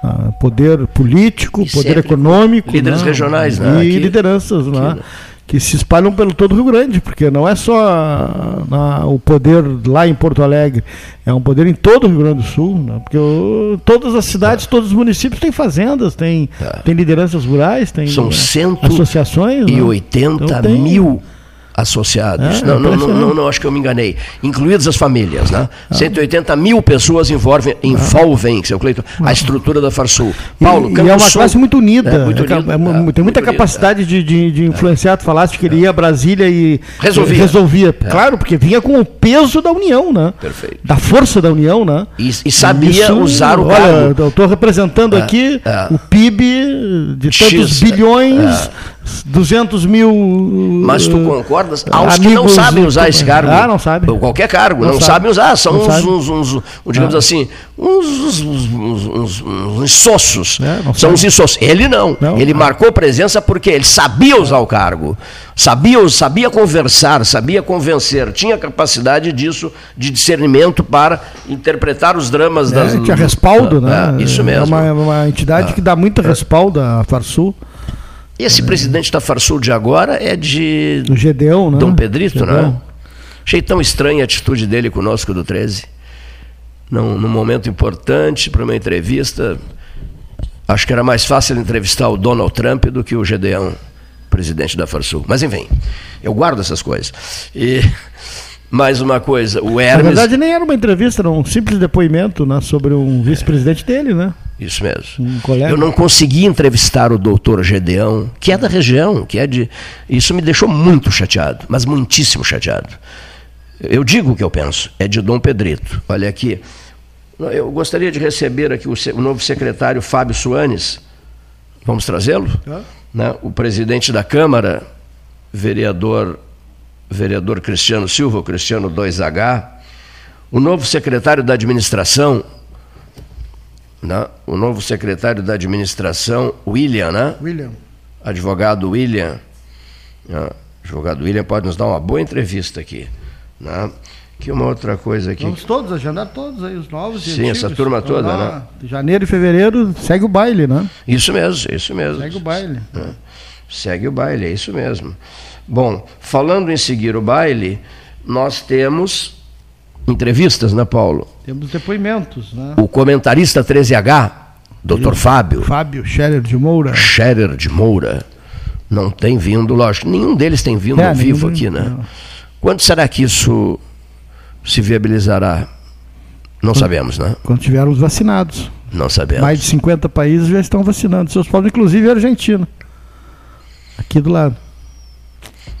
Uh, poder político, e poder econômico. Líderes né? regionais, né? E Aqui, lideranças, né? Aqui, né? Que se espalham pelo todo o Rio Grande, porque não é só na, o poder lá em Porto Alegre, é um poder em todo o Rio Grande do Sul, né? porque o, todas as cidades, é. todos os municípios têm fazendas, têm, têm lideranças rurais, têm São né, associações. E né? 80 então, mil associados. É, não, não, não, não, não, acho que eu me enganei. Incluídas as famílias, né? Ah. 180 mil pessoas envolvem, envolvem seu Cleiton, a estrutura da Farsul. Paulo, e, e é uma classe muito unida. É, é, tem muita capacidade de, influenciar. Tu falaste que ele ia a Brasília e resolvia. resolvia. Claro, porque vinha com o peso da União, né? Perfeito. Da força da União, né? E, e sabia Isso, usar o olha, cargo. Eu estou representando aqui o PIB de tantos bilhões 200 mil. Mas tu concordas? Aos que não sabem usar esse cargo. Ah, não sabem. Qualquer cargo, não, não sabe. sabem usar. São uns, uns, uns, digamos ah. assim, uns, uns, uns insossos. É, São os insossos. Ele não. não ele marcou presença porque ele sabia usar o cargo. Sabia, sabia conversar, sabia convencer, tinha capacidade disso, de discernimento para interpretar os dramas é, das. Tinha respaldo, né? É, isso mesmo. É uma, uma entidade ah. que dá muito respaldo à Farsul. Esse presidente da Farsul de agora é de. Do Gedeão, né? Dom Pedrito, Gedeão. né? Achei tão estranha a atitude dele conosco do 13. Num, num momento importante para uma entrevista. Acho que era mais fácil entrevistar o Donald Trump do que o Gedeão, presidente da Farsul. Mas enfim, eu guardo essas coisas. E mais uma coisa, o Hermes. Na verdade, nem era uma entrevista, era um simples depoimento né, sobre um vice-presidente dele, né? Isso mesmo. Um eu não consegui entrevistar o doutor Gedeão, que é da região, que é de. Isso me deixou muito chateado, mas muitíssimo chateado. Eu digo o que eu penso, é de Dom Pedrito. Olha aqui. Eu gostaria de receber aqui o, o novo secretário Fábio Soanes. Vamos trazê-lo? Ah. Né? O presidente da Câmara, vereador, vereador Cristiano Silva, Cristiano 2H. O novo secretário da administração, né? o novo secretário da administração, William, né? William. Advogado William. Né? Advogado William pode nos dar uma boa entrevista aqui. Né? Que uma outra coisa aqui. Vamos todos agendar todos aí, os novos Sim, essa turma toda, né? Janeiro e fevereiro segue o baile, né? Isso mesmo, isso mesmo. Segue o baile. É. Segue o baile, é isso mesmo. Bom, falando em seguir o baile, nós temos entrevistas, né, Paulo? Temos depoimentos, né? O comentarista 13H, Dr. Fábio. Fábio Scherer de Moura. Scherer de Moura. Não tem vindo, lógico. Nenhum deles tem vindo é, ao vivo aqui, né? Não. Quando será que isso se viabilizará? Não quando, sabemos, né? Quando tivermos vacinados. Não sabemos. Mais de 50 países já estão vacinando seus povos, inclusive a Argentina. Aqui do lado.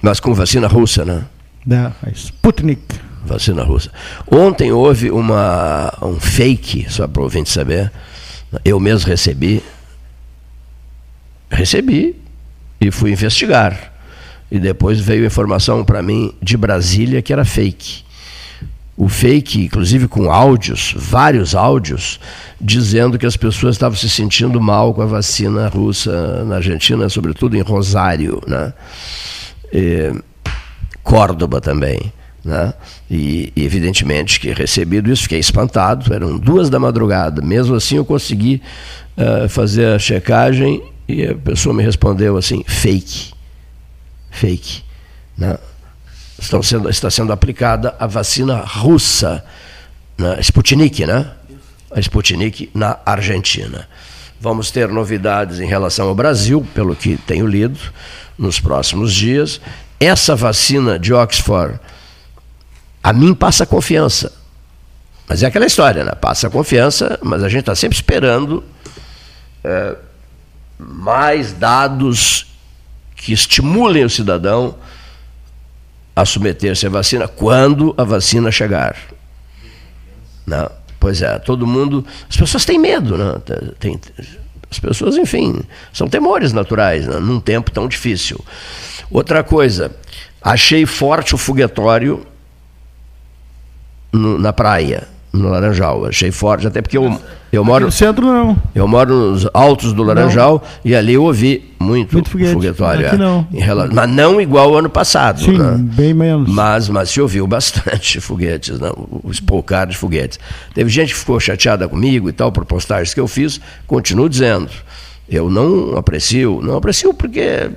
Mas com vacina russa, né? É, a Sputnik vacina russa. Ontem houve uma, um fake, só para o ouvinte saber, Eu mesmo recebi. Recebi e fui investigar. E depois veio informação para mim de Brasília que era fake. O fake, inclusive com áudios, vários áudios, dizendo que as pessoas estavam se sentindo mal com a vacina russa na Argentina, sobretudo em Rosário, né? E Córdoba também. Né? E, evidentemente que recebido isso, fiquei espantado, eram duas da madrugada. Mesmo assim, eu consegui uh, fazer a checagem e a pessoa me respondeu assim: fake. Fake. Né? Estão sendo, está sendo aplicada a vacina russa, né? Sputnik, né? A Sputnik na Argentina. Vamos ter novidades em relação ao Brasil, pelo que tenho lido, nos próximos dias. Essa vacina de Oxford, a mim passa confiança. Mas é aquela história, né? Passa confiança, mas a gente está sempre esperando é, mais dados que estimulem o cidadão a submeter-se à vacina quando a vacina chegar. Não, pois é, todo mundo. As pessoas têm medo, né? Tem, as pessoas, enfim, são temores naturais, né? num tempo tão difícil. Outra coisa, achei forte o foguetório no, na praia no Laranjal. Achei forte, até porque eu, eu moro. No centro não. Eu moro nos altos do Laranjal não. e ali eu ouvi muito, muito foguete. foguetório. Aqui é, não. Relação, mas não igual ao ano passado. Sim, né? bem menos. Mas, mas se ouviu bastante foguetes, né? os poucar de foguetes. Teve gente que ficou chateada comigo e tal, por postagens que eu fiz, continuo dizendo. Eu não aprecio, não aprecio porque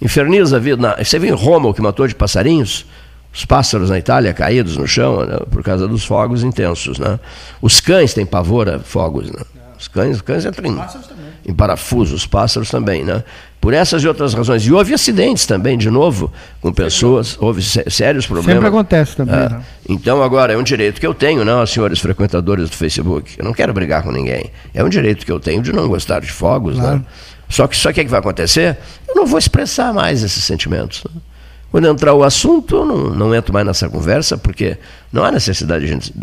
inferniza a vida. Você viu em Roma o que matou de passarinhos? Os pássaros na Itália caídos no chão né, por causa dos fogos intensos. Né? Os cães têm pavor a fogos. Né? Os cães, os cães entram em, em parafuso, os pássaros também. Né? Por essas e outras razões. E houve acidentes também, de novo, com pessoas, houve sérios problemas. Sempre acontece também. É. Né? Então, agora, é um direito que eu tenho, não, senhores frequentadores do Facebook. Eu não quero brigar com ninguém. É um direito que eu tenho de não gostar de fogos. Né? Claro. Né? Só que só que, é que vai acontecer? Eu não vou expressar mais esses sentimentos. Né? Quando entrar o assunto, eu não, não entro mais nessa conversa, porque não há necessidade de, gente,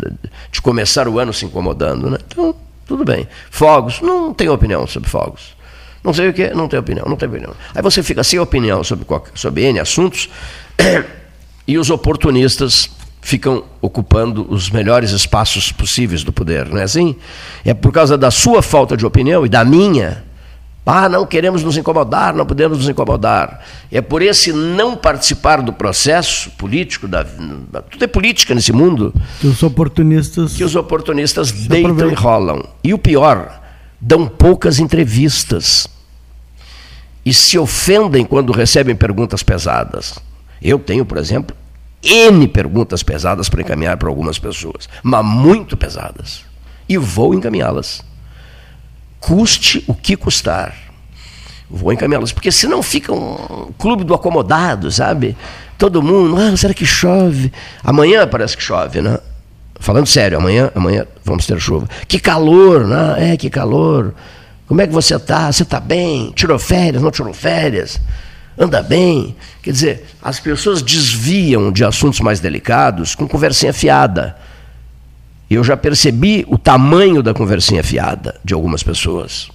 de começar o ano se incomodando. Né? Então, tudo bem. Fogos, não tenho opinião sobre fogos. Não sei o que, não tenho opinião, não tenho opinião. Aí você fica sem opinião sobre, sobre N assuntos e os oportunistas ficam ocupando os melhores espaços possíveis do poder, não é assim? É por causa da sua falta de opinião e da minha ah, não queremos nos incomodar, não podemos nos incomodar. É por esse não participar do processo político, da, tudo é política nesse mundo. Que os oportunistas. Que os oportunistas deitam e rolam. E o pior, dão poucas entrevistas. E se ofendem quando recebem perguntas pesadas. Eu tenho, por exemplo, N perguntas pesadas para encaminhar para algumas pessoas, mas muito pesadas. E vou encaminhá-las custe o que custar. Vou encaminhá-los, porque senão fica um clube do acomodado, sabe? Todo mundo, ah, será que chove? Amanhã parece que chove, né? Falando sério, amanhã, amanhã vamos ter chuva. Que calor, né? É, que calor. Como é que você está? Você está bem? Tirou férias? Não tirou férias? Anda bem? Quer dizer, as pessoas desviam de assuntos mais delicados com conversinha fiada. E eu já percebi o tamanho da conversinha fiada de algumas pessoas.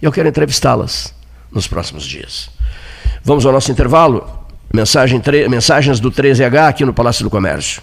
E eu quero entrevistá-las nos próximos dias. Vamos ao nosso intervalo? Mensagem, mensagens do 13H aqui no Palácio do Comércio.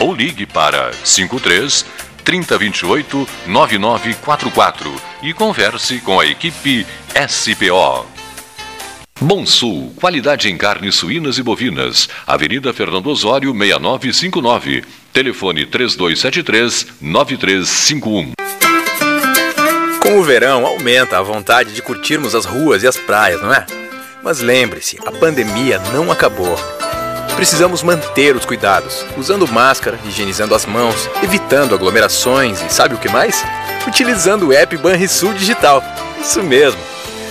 ou ligue para 53 3028 9944 e converse com a equipe SPO. Bom Sul, qualidade em carnes suínas e bovinas. Avenida Fernando Osório, 6959. Telefone 3273-9351. Com o verão, aumenta a vontade de curtirmos as ruas e as praias, não é? Mas lembre-se, a pandemia não acabou. Precisamos manter os cuidados, usando máscara, higienizando as mãos, evitando aglomerações e sabe o que mais? Utilizando o app Banrisul Digital. Isso mesmo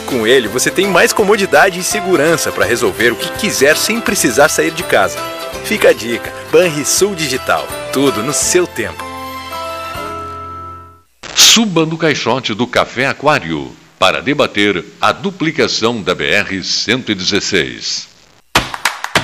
com ele, você tem mais comodidade e segurança para resolver o que quiser sem precisar sair de casa. Fica a dica: Banrisul Digital. Tudo no seu tempo. Suba no caixote do Café Aquário para debater a duplicação da BR-116.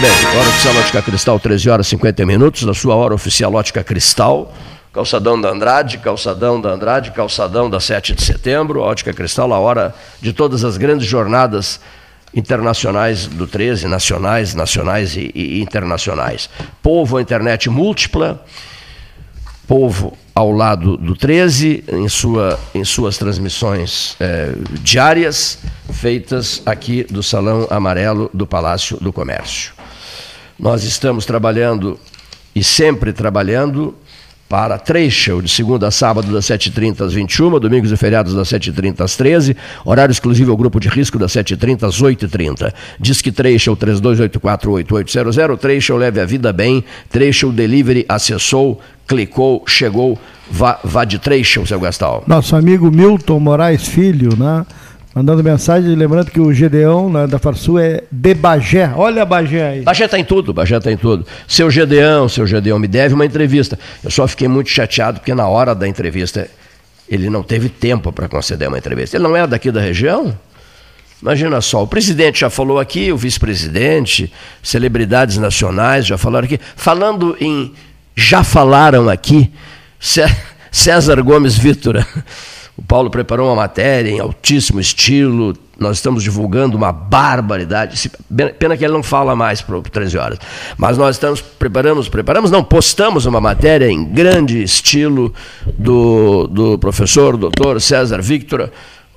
Bem, hora oficial Ótica Cristal, 13 horas e 50 minutos, na sua hora oficial Ótica Cristal, Calçadão da Andrade, Calçadão da Andrade, Calçadão da 7 de setembro, Ótica Cristal, a hora de todas as grandes jornadas internacionais do 13, nacionais, nacionais e, e internacionais. Povo, a internet múltipla, Povo ao lado do 13, em, sua, em suas transmissões eh, diárias, feitas aqui do Salão Amarelo do Palácio do Comércio. Nós estamos trabalhando e sempre trabalhando para Trecho, de segunda a sábado, das 7h30 às 21 domingos e feriados das 7h30 às 13 horário exclusivo ao grupo de risco das 7h30 às 8h30. Diz que Trecho 32848800, Trecho leve a vida bem, Trecho Delivery acessou, clicou, chegou, vá, vá de Trecho, seu Gastal. Nosso amigo Milton Moraes Filho, né? Mandando mensagem, lembrando que o Gedeão né, da Farsul é de Bagé. Olha a Bagé aí. Bagé está em tudo, Bagé está em tudo. Seu Gedeão, seu Gedeão me deve uma entrevista. Eu só fiquei muito chateado porque na hora da entrevista ele não teve tempo para conceder uma entrevista. Ele não é daqui da região? Imagina só, o presidente já falou aqui, o vice-presidente, celebridades nacionais já falaram aqui. Falando em. Já falaram aqui, César Gomes Vítora. O Paulo preparou uma matéria em altíssimo estilo. Nós estamos divulgando uma barbaridade. Pena que ele não fala mais para 13 horas. Mas nós estamos preparamos, preparamos, não, postamos uma matéria em grande estilo do, do professor, doutor César Victor,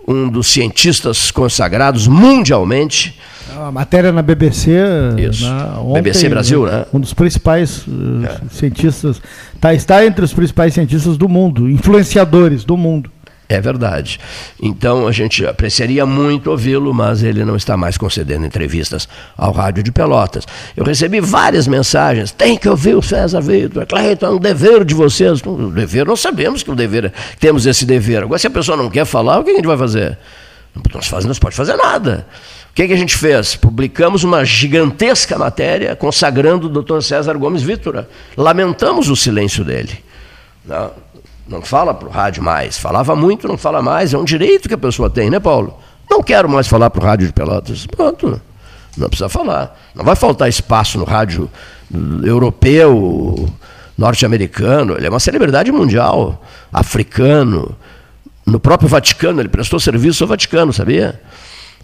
um dos cientistas consagrados mundialmente. A matéria na BBC. Isso. Na, ontem, BBC Brasil, né? Um dos principais uh, é. cientistas. Tá, está entre os principais cientistas do mundo, influenciadores do mundo. É verdade. Então a gente apreciaria muito ouvi-lo, mas ele não está mais concedendo entrevistas ao Rádio de Pelotas. Eu recebi várias mensagens. Tem que ouvir o César Vitor. Cleiton, é um dever de vocês. O dever, nós sabemos que o dever, temos esse dever. Agora, se a pessoa não quer falar, o que a gente vai fazer? Não, faz, não pode fazer nada. O que, que a gente fez? Publicamos uma gigantesca matéria consagrando o doutor César Gomes Vitor. Lamentamos o silêncio dele. Não não fala para o rádio mais. Falava muito, não fala mais. É um direito que a pessoa tem, né, Paulo? Não quero mais falar para o rádio de Pelotas. Pronto. Não precisa falar. Não vai faltar espaço no rádio europeu, norte-americano. Ele é uma celebridade mundial, africano. No próprio Vaticano, ele prestou serviço ao Vaticano, sabia?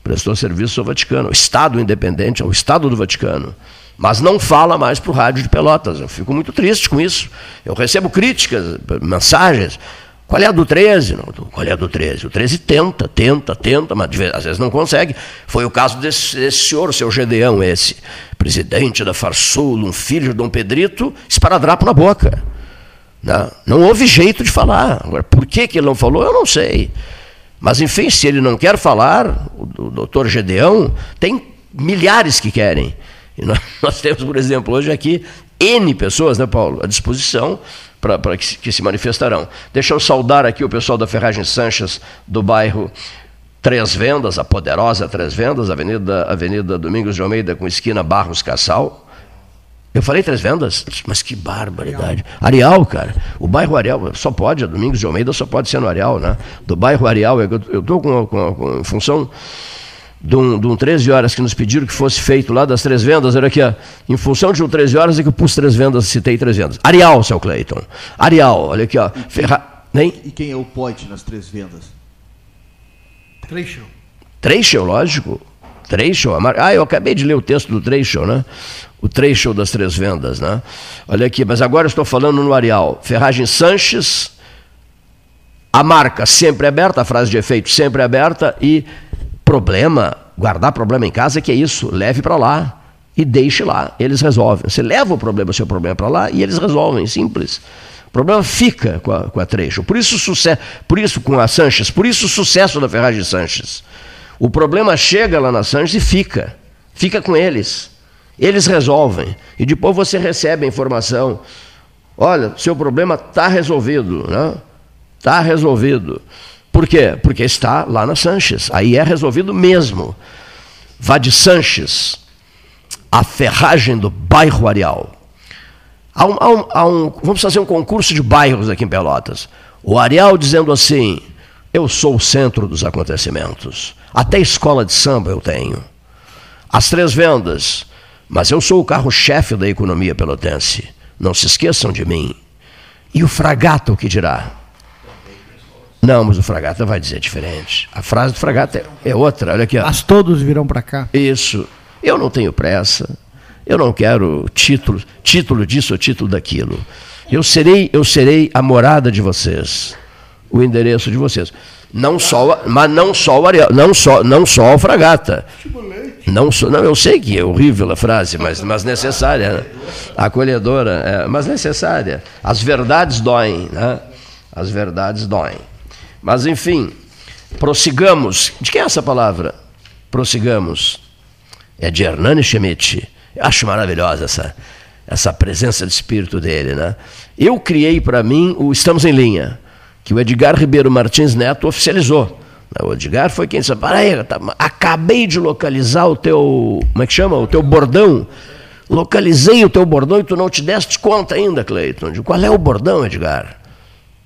Prestou serviço ao Vaticano. O Estado independente, é o Estado do Vaticano mas não fala mais para o rádio de Pelotas. Eu fico muito triste com isso. Eu recebo críticas, mensagens. Qual é a do 13? Não, qual é a do 13? O 13 tenta, tenta, tenta, mas às vezes não consegue. Foi o caso desse, desse senhor, seu Gedeão, esse presidente da Farsul, um filho de Dom Pedrito, esparadrapo na boca. Não, não houve jeito de falar. Agora, por que, que ele não falou, eu não sei. Mas, enfim, se ele não quer falar, o, o doutor Gedeão, tem milhares que querem. E nós, nós temos, por exemplo, hoje aqui N pessoas, né, Paulo, à disposição para que, que, se manifestarão. Deixa eu saudar aqui o pessoal da Ferragem Sanches, do bairro Três Vendas, a poderosa Três Vendas, Avenida, Avenida Domingos de Almeida, com esquina Barros Cassal. Eu falei Três Vendas? Mas que barbaridade. Areal, cara. O bairro Areal, só pode, Domingos de Almeida só pode ser no Areal, né? Do bairro Areal, eu estou com, com, com, função de um, de um 13 horas que nos pediram que fosse feito lá das três vendas, era que em função de um 13 horas é que eu pus três vendas, citei três vendas. Arial, seu Cleiton. Arial, olha aqui, ó. E quem, Ferra... Nem? E quem é o pod nas três vendas? Trecho. Trecho, lógico. Trecho. Ah, eu acabei de ler o texto do Trecho, né? O Trecho das três vendas, né? Olha aqui, mas agora eu estou falando no Arial. Ferragem Sanches, a marca sempre aberta, a frase de efeito sempre aberta e problema, guardar problema em casa, que é isso, leve para lá e deixe lá, eles resolvem. Você leva o problema, o seu problema para lá e eles resolvem, simples. O problema fica com a, com a Trecho. Por isso, sucesso, por isso com a Sanches, por isso o sucesso da Ferragem Sanches. O problema chega lá na Sanches e fica. Fica com eles. Eles resolvem. E depois você recebe a informação. Olha, seu problema está resolvido. Está né? Tá resolvido. Por quê? Porque está lá na Sanches. Aí é resolvido mesmo. Vá de Sanches, a ferragem do bairro Areal. Há um, há um, há um, vamos fazer um concurso de bairros aqui em Pelotas. O Areal dizendo assim: eu sou o centro dos acontecimentos. Até escola de samba eu tenho. As três vendas. Mas eu sou o carro-chefe da economia pelotense. Não se esqueçam de mim. E o fragata, o que dirá? Não, mas o fragata vai dizer diferente. A frase do fragata é, é outra. Olha aqui. Ó. Mas todos virão para cá. Isso. Eu não tenho pressa. Eu não quero título, título disso ou título daquilo. Eu serei, eu serei a morada de vocês, o endereço de vocês. Não só, mas não só o Ariel, não só, não só o fragata. Não, só, não, eu sei que é horrível a frase, mas, mas necessária, né? acolhedora, é, mas necessária. As verdades doem, né? As verdades doem. Mas enfim, prossigamos. De quem é essa palavra? Prossigamos. É de Hernani Schmidt. Eu acho maravilhosa essa, essa presença de espírito dele. Né? Eu criei para mim o Estamos em Linha, que o Edgar Ribeiro Martins Neto oficializou. O Edgar foi quem disse: Peraí, tá, acabei de localizar o teu. Como é que chama? O teu bordão. Localizei o teu bordão e tu não te deste conta ainda, Cleiton. Qual é o bordão, Edgar?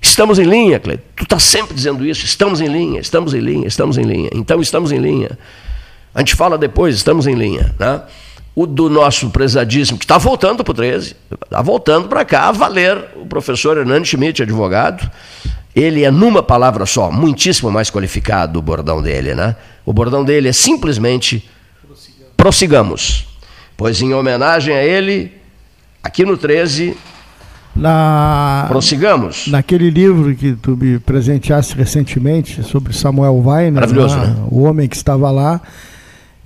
Estamos em linha, Cleiton. Tu está sempre dizendo isso. Estamos em linha, estamos em linha, estamos em linha. Então estamos em linha. A gente fala depois, estamos em linha. Né? o do nosso prezadíssimo, que está voltando para o 13, está voltando para cá a valer, o professor Hernani Schmidt, advogado. Ele é, numa palavra só, muitíssimo mais qualificado o bordão dele, né? O bordão dele é simplesmente prossigamos. prossigamos. Pois em homenagem a ele, aqui no 13, na, prossigamos. Naquele livro que tu me presenteaste recentemente sobre Samuel Weiner, Maravilhoso, né? o homem que estava lá,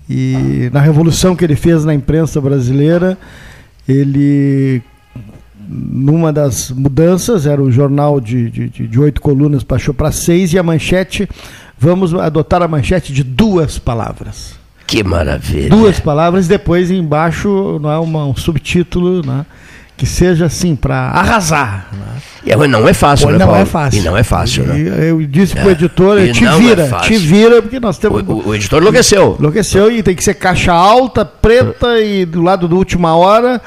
e na revolução que ele fez na imprensa brasileira, ele, numa das mudanças, era o jornal de, de, de oito colunas, baixou para seis, e a manchete, vamos adotar a manchete de duas palavras. Que maravilha! Duas palavras, depois embaixo não é uma, um subtítulo, né? Que seja assim, para arrasar. Né? É, não é fácil, Pô, né, não Paulo? é fácil. E não é fácil, né? Eu disse para o editor, E te é vira, fácil. te vira, porque nós temos... O, o editor enlouqueceu. Enlouqueceu e tem que ser caixa alta, preta e do lado do última hora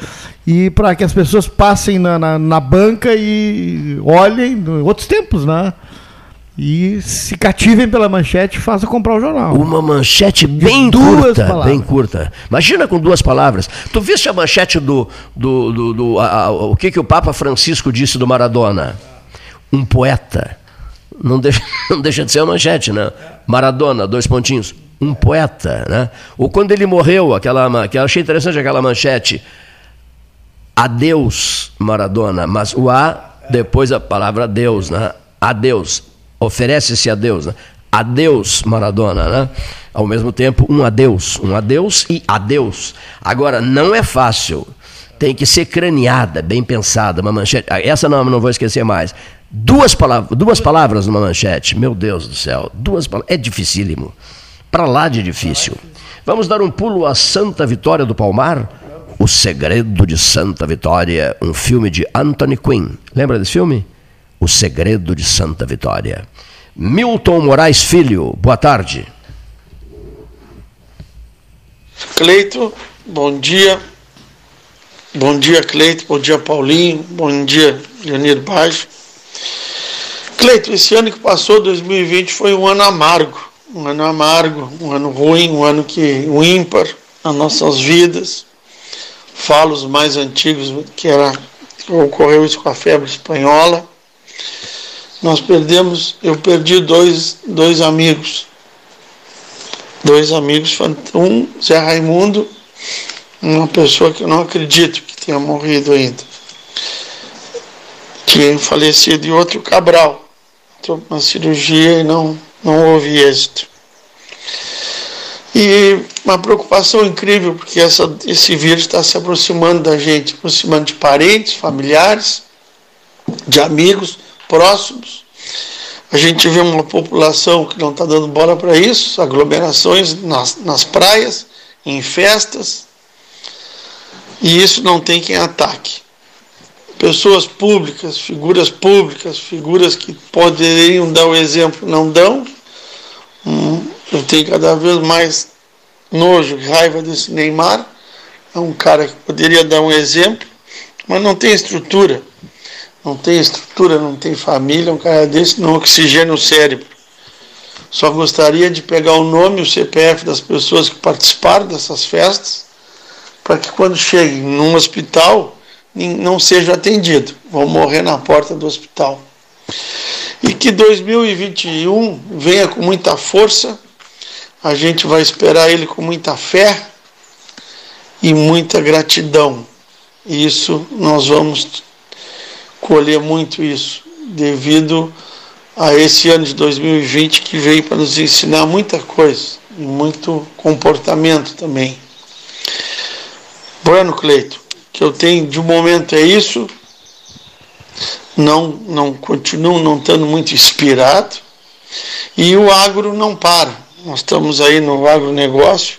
e para que as pessoas passem na, na, na banca e olhem outros tempos, né? E se cativem pela manchete, façam comprar o jornal. Uma manchete bem curta, palavras. bem curta. Imagina com duas palavras. Tu viste a manchete do, do, do, do- a- a- o que que o Papa Francisco disse do Maradona? Um poeta. Não deixa, não deixa de ser a manchete, né? Maradona, dois pontinhos. Um poeta, né? Ou quando ele morreu, aquela, que eu achei interessante aquela manchete. Adeus, Maradona, mas o A, depois a palavra Deus, né? Adeus, oferece-se a Deus, né? Adeus, Maradona, né? Ao mesmo tempo, um adeus, um adeus e adeus. Agora, não é fácil, tem que ser craneada, bem pensada, uma manchete. ah, Essa não, não vou esquecer mais. Duas palavras, duas palavras numa manchete, meu Deus do céu, duas palavras, é dificílimo, para lá de difícil. Vamos dar um pulo à Santa Vitória do Palmar? O Segredo de Santa Vitória, um filme de Anthony Quinn. Lembra desse filme? O Segredo de Santa Vitória. Milton Moraes Filho, boa tarde. Cleito, bom dia. Bom dia, Cleito. Bom dia, Paulinho. Bom dia, Leonir Baixo. Cleito, esse ano que passou, 2020, foi um ano amargo. Um ano amargo, um ano ruim, um ano que um ímpar nas nossas vidas. Falo os mais antigos, que era ocorreu isso com a febre espanhola. Nós perdemos, eu perdi dois, dois amigos. Dois amigos, um Zé Raimundo, uma pessoa que eu não acredito que tenha morrido ainda, tinha falecido, e outro Cabral, entrou uma cirurgia e não, não houve êxito. E uma preocupação incrível, porque essa, esse vírus está se aproximando da gente, aproximando de parentes, familiares, de amigos próximos. A gente vê uma população que não está dando bola para isso, aglomerações nas, nas praias, em festas, e isso não tem quem ataque. Pessoas públicas, figuras públicas, figuras que poderiam dar o exemplo, não dão. Hum, eu tenho cada vez mais nojo raiva desse Neymar. É um cara que poderia dar um exemplo, mas não tem estrutura não tem estrutura, não tem família, um cara desse não oxigena o cérebro. Só gostaria de pegar o nome e o CPF das pessoas que participaram dessas festas, para que quando cheguem num hospital não sejam atendidos, vão morrer na porta do hospital. E que 2021 venha com muita força, a gente vai esperar ele com muita fé e muita gratidão. Isso nós vamos colher muito isso, devido a esse ano de 2020 que veio para nos ensinar muita coisa muito comportamento também. Bueno, Cleito, que eu tenho de momento é isso. Não, não continuo não estando muito inspirado. E o agro não para. Nós estamos aí no agronegócio.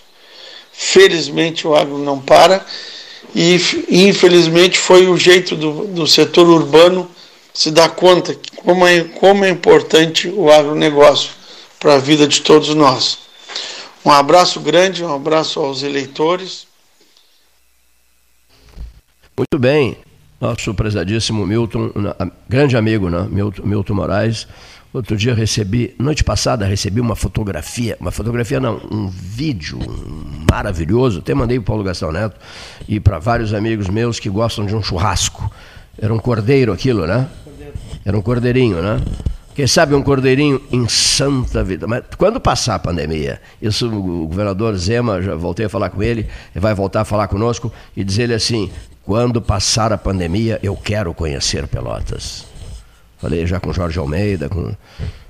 Felizmente o agro não para. E infelizmente foi o jeito do, do setor urbano se dar conta como é, como é importante o agronegócio para a vida de todos nós. Um abraço grande, um abraço aos eleitores. Muito bem. Nosso prezadíssimo Milton, grande amigo, né? Milton, Milton Moraes. Outro dia recebi, noite passada recebi uma fotografia, uma fotografia não, um vídeo maravilhoso, até mandei para o Paulo Gastão Neto e para vários amigos meus que gostam de um churrasco. Era um cordeiro aquilo, né? Era um cordeirinho, né? Quem sabe um cordeirinho em santa vida. Mas quando passar a pandemia, isso o governador Zema, já voltei a falar com ele, vai voltar a falar conosco e dizer ele assim: quando passar a pandemia, eu quero conhecer Pelotas. Falei já com Jorge Almeida, com,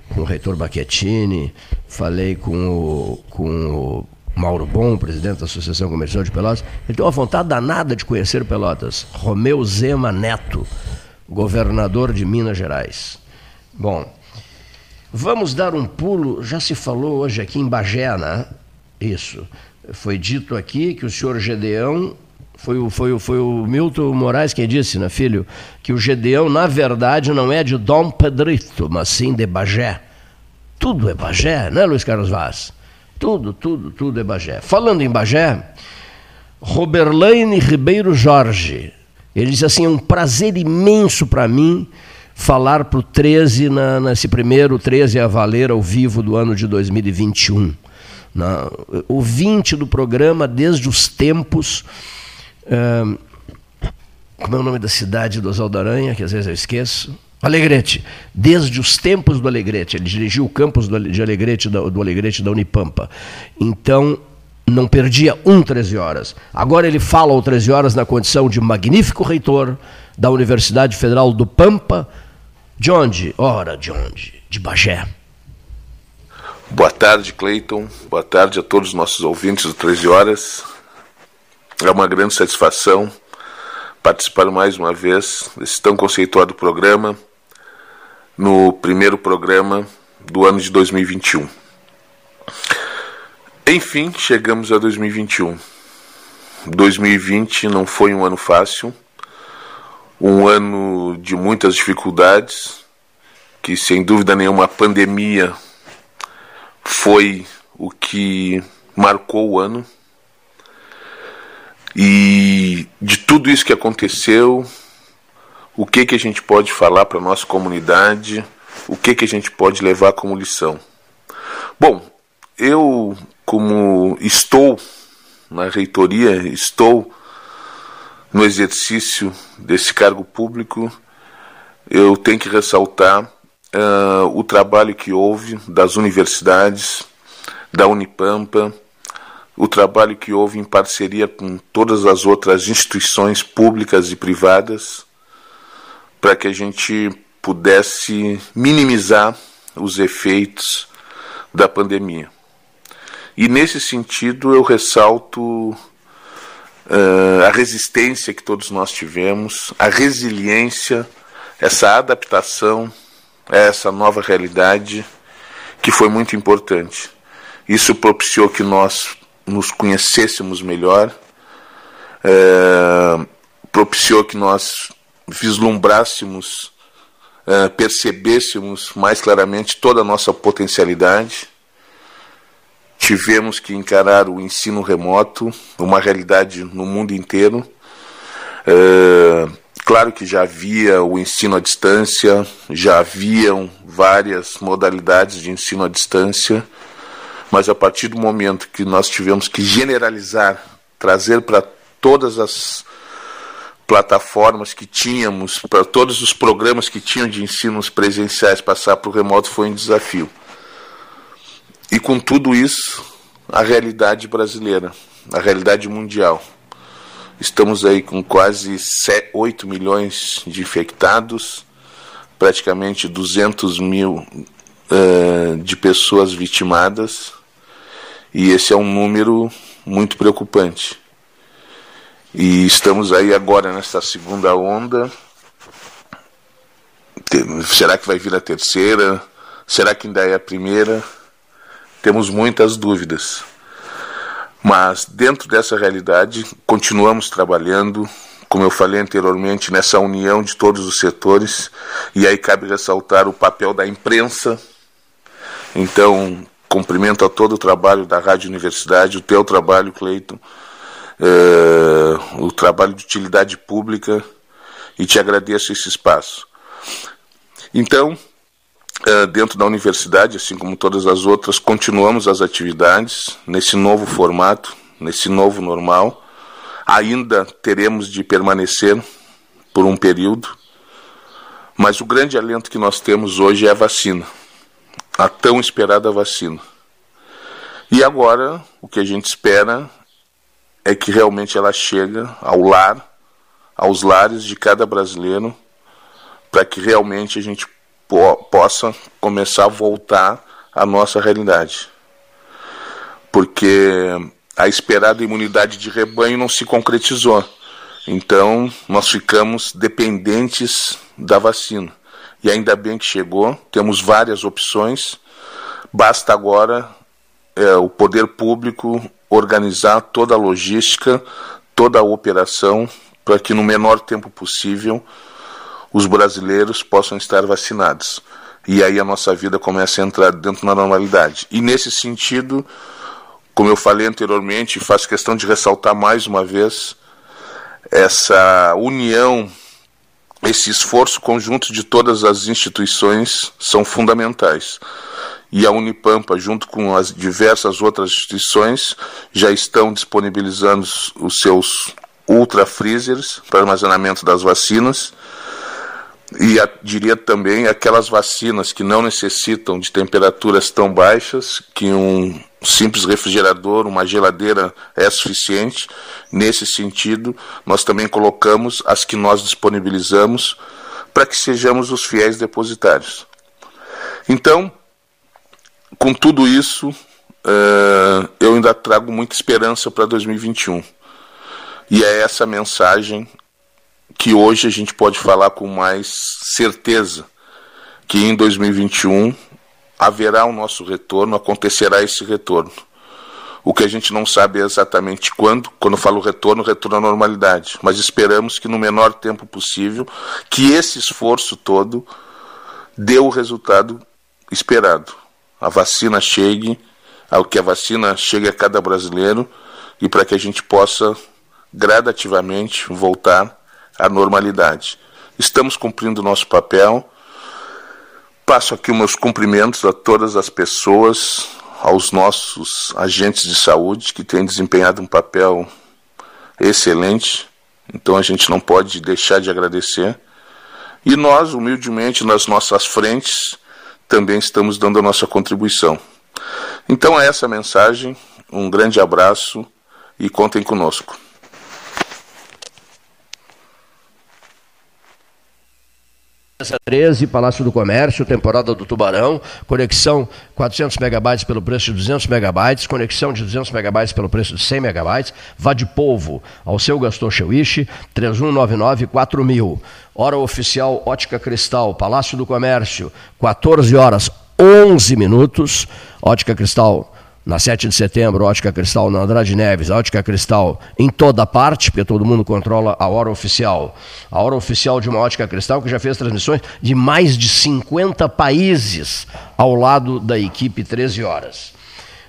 com o reitor Baquetini, falei com o, com o Mauro Bom, presidente da Associação Comercial de Pelotas. Ele tem uma vontade danada de conhecer Pelotas. Romeu Zema Neto, governador de Minas Gerais. Bom, vamos dar um pulo. Já se falou hoje aqui em Bagé, né? Isso. Foi dito aqui que o senhor Gedeão foi o, foi, o, foi o Milton Moraes quem disse, né, filho? Que o Gedeão, na verdade, não é de Dom Pedrito, mas sim de Bagé. Tudo é Bagé, né, Luiz Carlos Vaz? Tudo, tudo, tudo é Bagé. Falando em Bagé, Roberlaine Ribeiro Jorge, ele diz assim: é um prazer imenso para mim falar para o 13, na, nesse primeiro 13 a valer ao vivo do ano de 2021. Na, o 20 do programa, desde os tempos como é o nome da cidade do Oswaldo Aranha, que às vezes eu esqueço? Alegrete. Desde os tempos do Alegrete. Ele dirigiu o campus de Alegrete, do Alegrete da Unipampa. Então, não perdia um 13 horas. Agora ele fala ao 13 horas na condição de magnífico reitor da Universidade Federal do Pampa. De onde? Ora, de onde? De Bagé. Boa tarde, Cleiton. Boa tarde a todos os nossos ouvintes do 13 Horas. É uma grande satisfação participar mais uma vez desse tão conceituado programa, no primeiro programa do ano de 2021. Enfim, chegamos a 2021. 2020 não foi um ano fácil, um ano de muitas dificuldades, que sem dúvida nenhuma a pandemia foi o que marcou o ano e de tudo isso que aconteceu, o que, que a gente pode falar para a nossa comunidade, o que, que a gente pode levar como lição. Bom, eu, como estou na reitoria, estou no exercício desse cargo público, eu tenho que ressaltar uh, o trabalho que houve das universidades, da Unipampa, o trabalho que houve em parceria com todas as outras instituições públicas e privadas para que a gente pudesse minimizar os efeitos da pandemia. E nesse sentido eu ressalto uh, a resistência que todos nós tivemos, a resiliência, essa adaptação a essa nova realidade que foi muito importante. Isso propiciou que nós nos conhecêssemos melhor, é, propiciou que nós vislumbrássemos, é, percebêssemos mais claramente toda a nossa potencialidade. Tivemos que encarar o ensino remoto, uma realidade no mundo inteiro. É, claro que já havia o ensino à distância, já haviam várias modalidades de ensino à distância mas a partir do momento que nós tivemos que generalizar, trazer para todas as plataformas que tínhamos, para todos os programas que tinham de ensinos presenciais passar para o remoto foi um desafio. E com tudo isso, a realidade brasileira, a realidade mundial. Estamos aí com quase 8 milhões de infectados, praticamente 200 mil uh, de pessoas vitimadas, e esse é um número muito preocupante. E estamos aí agora nessa segunda onda. Será que vai vir a terceira? Será que ainda é a primeira? Temos muitas dúvidas. Mas dentro dessa realidade, continuamos trabalhando, como eu falei anteriormente, nessa união de todos os setores, e aí cabe ressaltar o papel da imprensa. Então, cumprimento a todo o trabalho da Rádio Universidade, o teu trabalho, Cleiton, uh, o trabalho de utilidade pública e te agradeço esse espaço. Então, uh, dentro da universidade, assim como todas as outras, continuamos as atividades nesse novo formato, nesse novo normal. Ainda teremos de permanecer por um período, mas o grande alento que nós temos hoje é a vacina, a tão esperada vacina. E agora, o que a gente espera é que realmente ela chega ao lar, aos lares de cada brasileiro, para que realmente a gente po possa começar a voltar à nossa realidade. Porque a esperada imunidade de rebanho não se concretizou. Então, nós ficamos dependentes da vacina. E ainda bem que chegou, temos várias opções. Basta agora é, o poder público organizar toda a logística, toda a operação, para que no menor tempo possível os brasileiros possam estar vacinados. E aí a nossa vida começa a entrar dentro da normalidade. E nesse sentido, como eu falei anteriormente, faço questão de ressaltar mais uma vez essa união, esse esforço conjunto de todas as instituições são fundamentais e a Unipampa, junto com as diversas outras instituições, já estão disponibilizando os seus ultra freezers para armazenamento das vacinas. E a, diria também aquelas vacinas que não necessitam de temperaturas tão baixas, que um simples refrigerador, uma geladeira é suficiente. Nesse sentido, nós também colocamos as que nós disponibilizamos para que sejamos os fiéis depositários. Então, com tudo isso, uh, eu ainda trago muita esperança para 2021. E é essa mensagem que hoje a gente pode falar com mais certeza que em 2021 haverá o nosso retorno, acontecerá esse retorno. O que a gente não sabe é exatamente quando, quando falo retorno, retorno à normalidade, mas esperamos que no menor tempo possível, que esse esforço todo dê o resultado esperado a vacina chegue, ao que a vacina chegue a cada brasileiro e para que a gente possa gradativamente voltar à normalidade. Estamos cumprindo o nosso papel. Passo aqui meus cumprimentos a todas as pessoas, aos nossos agentes de saúde que têm desempenhado um papel excelente. Então a gente não pode deixar de agradecer. E nós, humildemente, nas nossas frentes, também estamos dando a nossa contribuição. Então é essa a mensagem, um grande abraço e contem conosco. 13, Palácio do Comércio, temporada do Tubarão, conexão 400 megabytes pelo preço de 200 megabytes, conexão de 200 megabytes pelo preço de 100 megabytes, vá de polvo ao seu Gaston Chewish, 3199 4000. Hora oficial Ótica Cristal, Palácio do Comércio, 14 horas 11 minutos. Ótica Cristal na 7 de setembro, Ótica Cristal na Andrade Neves, Ótica Cristal em toda parte, porque todo mundo controla a hora oficial. A hora oficial de uma Ótica Cristal que já fez transmissões de mais de 50 países ao lado da equipe 13 horas.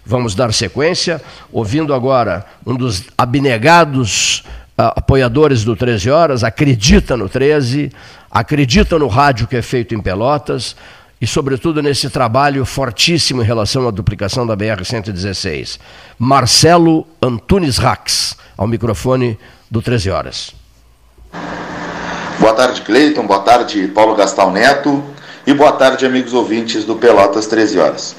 Vamos dar sequência, ouvindo agora um dos abnegados uh, apoiadores do 13 horas, acredita no 13, acredita no rádio que é feito em Pelotas, e, sobretudo, nesse trabalho fortíssimo em relação à duplicação da BR-116. Marcelo Antunes Rax, ao microfone do 13 Horas. Boa tarde, Cleiton. Boa tarde, Paulo Gastal Neto. E boa tarde, amigos ouvintes do Pelotas 13 Horas.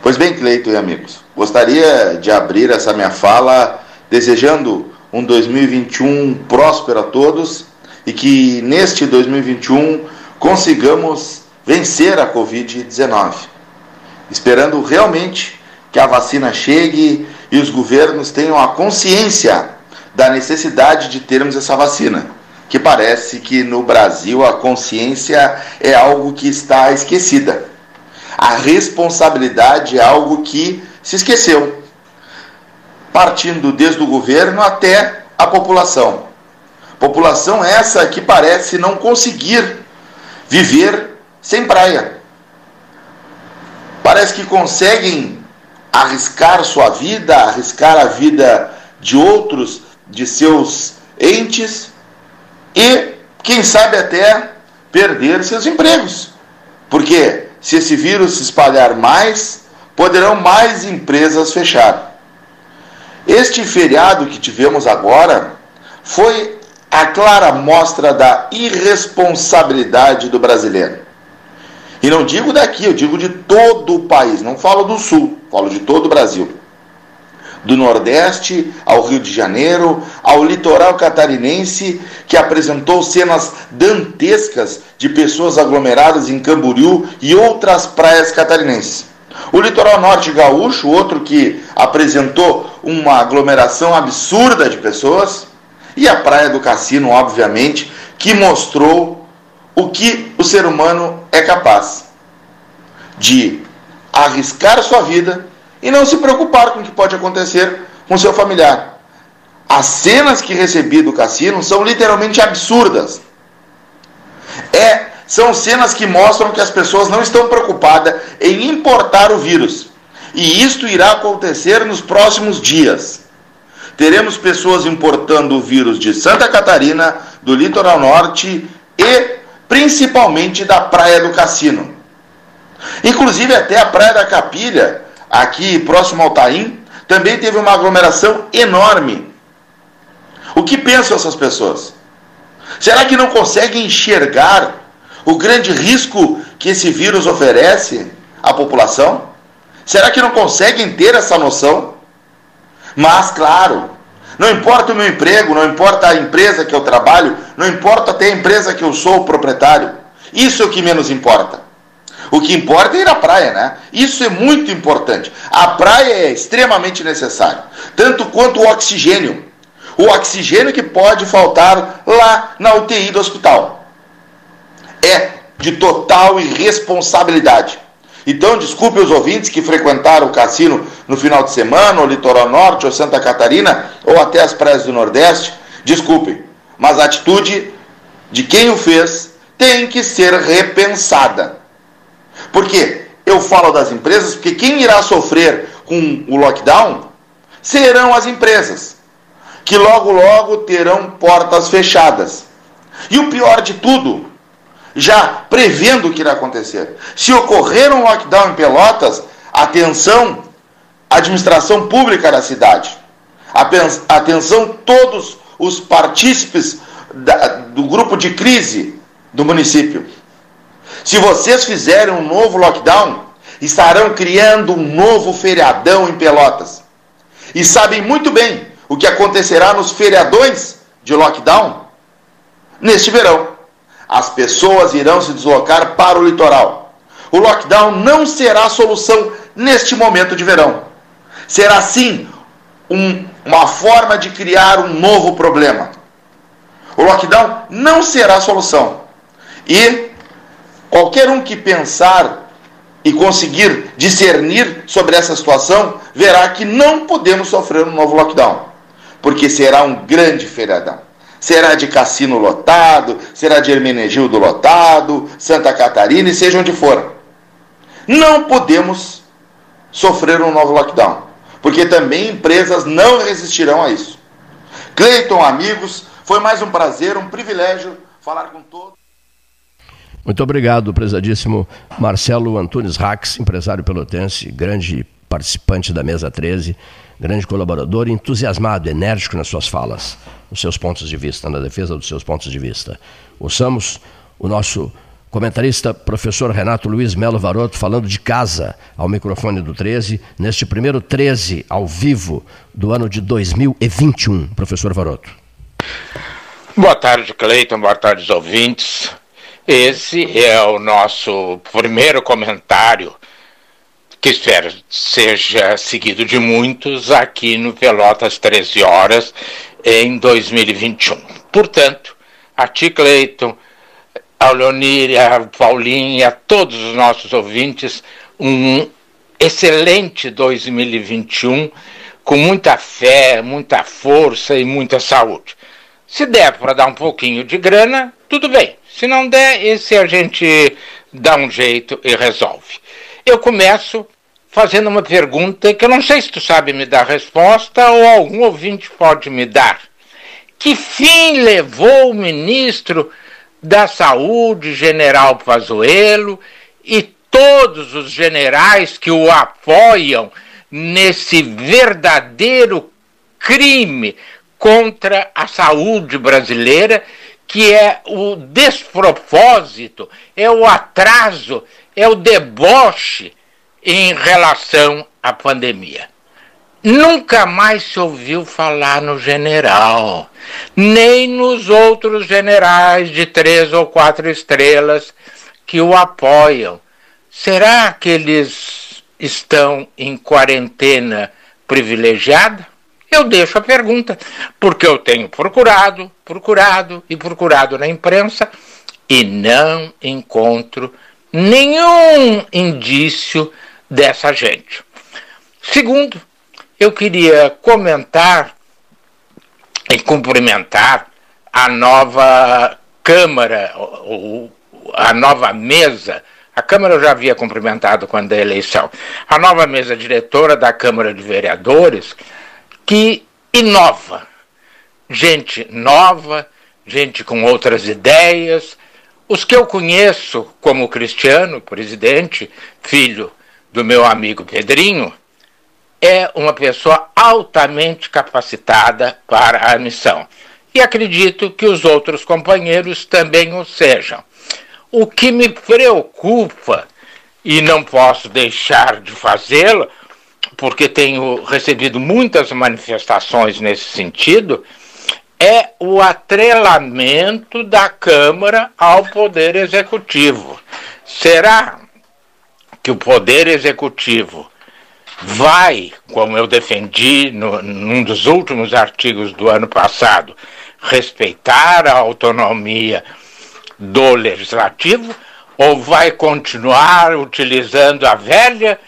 Pois bem, Cleiton e amigos, gostaria de abrir essa minha fala desejando um 2021 próspero a todos e que neste 2021 consigamos vencer a Covid-19. Esperando realmente que a vacina chegue e os governos tenham a consciência da necessidade de termos essa vacina, que parece que no Brasil a consciência é algo que está esquecida. A responsabilidade é algo que se esqueceu, partindo desde o governo até a população. População essa que parece não conseguir viver sem praia. Parece que conseguem arriscar sua vida, arriscar a vida de outros, de seus entes e, quem sabe, até perder seus empregos. Porque se esse vírus se espalhar mais, poderão mais empresas fechar. Este feriado que tivemos agora foi a clara mostra da irresponsabilidade do brasileiro. E não digo daqui, eu digo de todo o país, não falo do Sul, falo de todo o Brasil. Do Nordeste ao Rio de Janeiro, ao litoral catarinense, que apresentou cenas dantescas de pessoas aglomeradas em Camboriú e outras praias catarinenses. O litoral norte gaúcho, outro que apresentou uma aglomeração absurda de pessoas, e a Praia do Cassino, obviamente, que mostrou o que o ser humano é capaz de arriscar sua vida e não se preocupar com o que pode acontecer com seu familiar. As cenas que recebi do cassino são literalmente absurdas. É, são cenas que mostram que as pessoas não estão preocupadas em importar o vírus. E isto irá acontecer nos próximos dias. Teremos pessoas importando o vírus de Santa Catarina, do litoral norte e principalmente da Praia do Cassino. Inclusive até a Praia da Capilha, aqui próximo ao Taim, também teve uma aglomeração enorme. O que pensam essas pessoas? Será que não conseguem enxergar o grande risco que esse vírus oferece à população? Será que não conseguem ter essa noção? Mas, claro, não importa o meu emprego, não importa a empresa que eu trabalho, não importa até a empresa que eu sou o proprietário. Isso é o que menos importa. O que importa é ir à praia, né? Isso é muito importante. A praia é extremamente necessária, tanto quanto o oxigênio. O oxigênio que pode faltar lá na UTI do hospital. É de total irresponsabilidade. Então, desculpe os ouvintes que frequentaram o cassino no final de semana, ou Litoral Norte, ou Santa Catarina, ou até as praias do Nordeste. Desculpe, mas a atitude de quem o fez tem que ser repensada. Por quê? Eu falo das empresas porque quem irá sofrer com o lockdown serão as empresas, que logo logo terão portas fechadas. E o pior de tudo, já prevendo o que irá acontecer. Se ocorrer um lockdown em Pelotas, atenção, administração pública da cidade. Atenção, todos os partícipes do grupo de crise do município. Se vocês fizerem um novo lockdown, estarão criando um novo feriadão em Pelotas. E sabem muito bem o que acontecerá nos feriadões de lockdown neste verão as pessoas irão se deslocar para o litoral. O lockdown não será a solução neste momento de verão. Será sim um, uma forma de criar um novo problema. O lockdown não será a solução. E qualquer um que pensar e conseguir discernir sobre essa situação, verá que não podemos sofrer um novo lockdown, porque será um grande feriadão. Será de Cassino lotado, será de Hermenegildo lotado, Santa Catarina e seja onde for. Não podemos sofrer um novo lockdown, porque também empresas não resistirão a isso. Cleiton, amigos, foi mais um prazer, um privilégio falar com todos. Muito obrigado, prezadíssimo Marcelo Antunes Rax, empresário pelotense, grande participante da mesa 13, grande colaborador, entusiasmado, enérgico nas suas falas. Os seus pontos de vista, na defesa dos seus pontos de vista. Ouçamos o nosso comentarista, professor Renato Luiz Melo Varoto, falando de casa ao microfone do 13, neste primeiro 13 ao vivo do ano de 2021. Professor Varoto. Boa tarde, Cleiton. Boa tarde, os ouvintes. Esse é o nosso primeiro comentário, que espero seja seguido de muitos aqui no Pelotas 13 Horas em 2021. Portanto, a ti, Cleiton, ao Leonir, a Paulinho e a todos os nossos ouvintes, um excelente 2021, com muita fé, muita força e muita saúde. Se der para dar um pouquinho de grana, tudo bem. Se não der, esse a gente dá um jeito e resolve. Eu começo fazendo uma pergunta que eu não sei se tu sabe me dar resposta ou algum ouvinte pode me dar. Que fim levou o ministro da Saúde, general Pazuello, e todos os generais que o apoiam nesse verdadeiro crime contra a saúde brasileira que é o despropósito, é o atraso, é o deboche em relação à pandemia. Nunca mais se ouviu falar no general, nem nos outros generais de três ou quatro estrelas que o apoiam. Será que eles estão em quarentena privilegiada? Eu deixo a pergunta, porque eu tenho procurado, procurado e procurado na imprensa e não encontro nenhum indício dessa gente. Segundo, eu queria comentar e cumprimentar a nova Câmara, a nova mesa. A Câmara eu já havia cumprimentado quando da eleição. A nova mesa diretora da Câmara de Vereadores, que inova. Gente nova, gente com outras ideias. Os que eu conheço, como Cristiano, presidente, filho do meu amigo Pedrinho, é uma pessoa altamente capacitada para a missão. E acredito que os outros companheiros também o sejam. O que me preocupa, e não posso deixar de fazê-lo, porque tenho recebido muitas manifestações nesse sentido, é o atrelamento da Câmara ao Poder Executivo. Será que o Poder Executivo vai, como eu defendi no, num dos últimos artigos do ano passado, respeitar a autonomia do Legislativo ou vai continuar utilizando a velha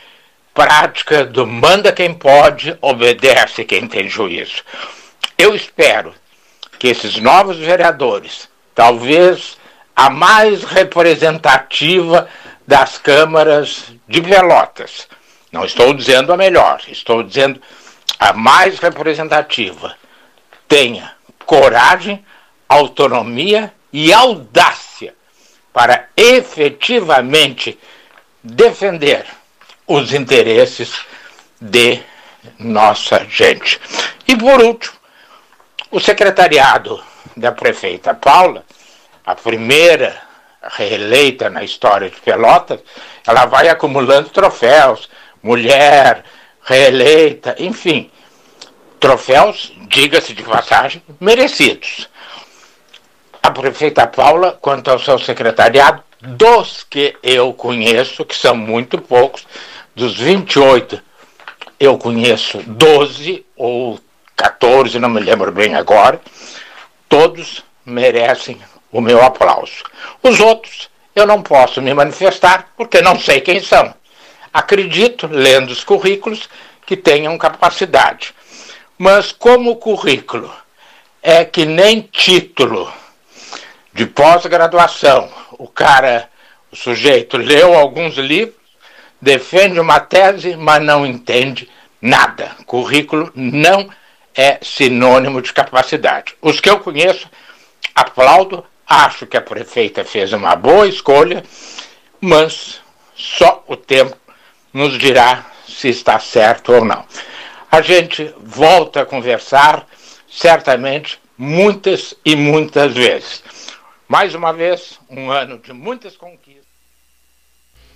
prática do manda quem pode, obedece quem tem juízo. Eu espero que esses novos vereadores, talvez a mais representativa das câmaras de Pelotas, não estou dizendo a melhor, estou dizendo a mais representativa, tenha coragem, autonomia e audácia para efetivamente defender os interesses de nossa gente. E por último, o secretariado da prefeita Paula, a primeira reeleita na história de Pelotas, ela vai acumulando troféus, mulher, reeleita, enfim, troféus, diga-se de passagem, merecidos. A prefeita Paula, quanto ao seu secretariado, dos que eu conheço, que são muito poucos, dos 28, eu conheço 12 ou 14, não me lembro bem agora, todos merecem o meu aplauso. Os outros eu não posso me manifestar porque não sei quem são. Acredito, lendo os currículos, que tenham capacidade. Mas como o currículo é que nem título de pós-graduação, o cara, o sujeito leu alguns livros, defende uma tese, mas não entende nada. Currículo não é sinônimo de capacidade. Os que eu conheço, aplaudo, acho que a prefeita fez uma boa escolha, mas só o tempo nos dirá se está certo ou não. A gente volta a conversar, certamente, muitas e muitas vezes. Mais uma vez, um ano de muitas conquistas.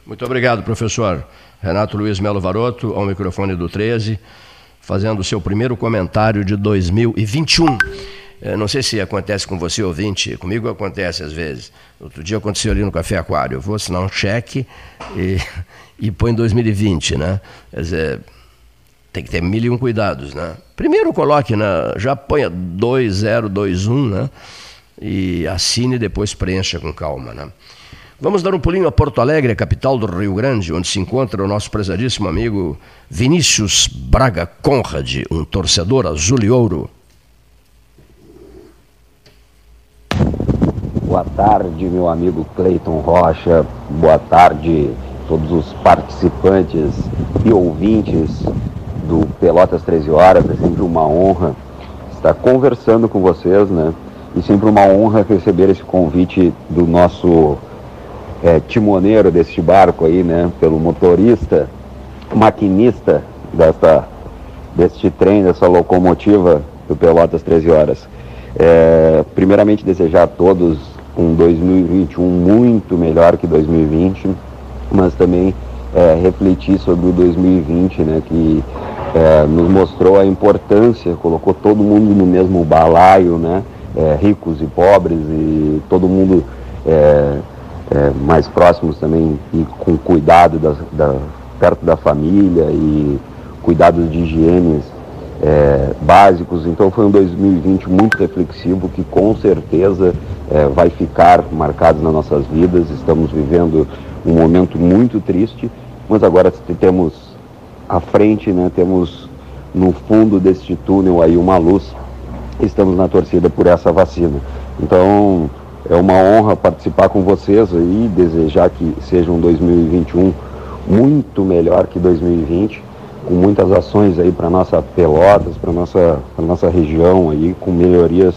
Muito obrigado, professor. Renato Luiz Melo Varoto, ao microfone do 13, fazendo o seu primeiro comentário de 2021. Eu não sei se acontece com você, ouvinte, comigo acontece às vezes. Outro dia aconteceu ali no Café Aquário. Eu vou assinar um cheque e, e põe 2020, né? Quer dizer, tem que ter mil e um cuidados, né? Primeiro coloque, na, já ponha 2021, né? E assine e depois preencha com calma, né? Vamos dar um pulinho a Porto Alegre, capital do Rio Grande, onde se encontra o nosso prezadíssimo amigo Vinícius Braga Conrad, um torcedor azul e ouro. Boa tarde, meu amigo Cleiton Rocha. Boa tarde, todos os participantes e ouvintes do Pelotas 13 Horas. É sempre uma honra estar conversando com vocês, né? E sempre uma honra receber esse convite do nosso é, timoneiro deste barco aí, né? Pelo motorista, maquinista desta, deste trem, dessa locomotiva do Pelotas 13 Horas. É, primeiramente, desejar a todos um 2021 muito melhor que 2020, mas também é, refletir sobre o 2020, né, que é, nos mostrou a importância, colocou todo mundo no mesmo balaio, né, é, ricos e pobres, e todo mundo é, é, mais próximos também e com cuidado da, da, perto da família e cuidados de higiene é, básicos. Então foi um 2020 muito reflexivo que com certeza é, vai ficar marcado nas nossas vidas. Estamos vivendo um momento muito triste, mas agora temos à frente, né, temos no fundo deste túnel aí uma luz. Estamos na torcida por essa vacina. Então é uma honra participar com vocês aí, desejar que seja um 2021 muito melhor que 2020 com muitas ações aí para nossa Pelotas, para nossa pra nossa região aí, com melhorias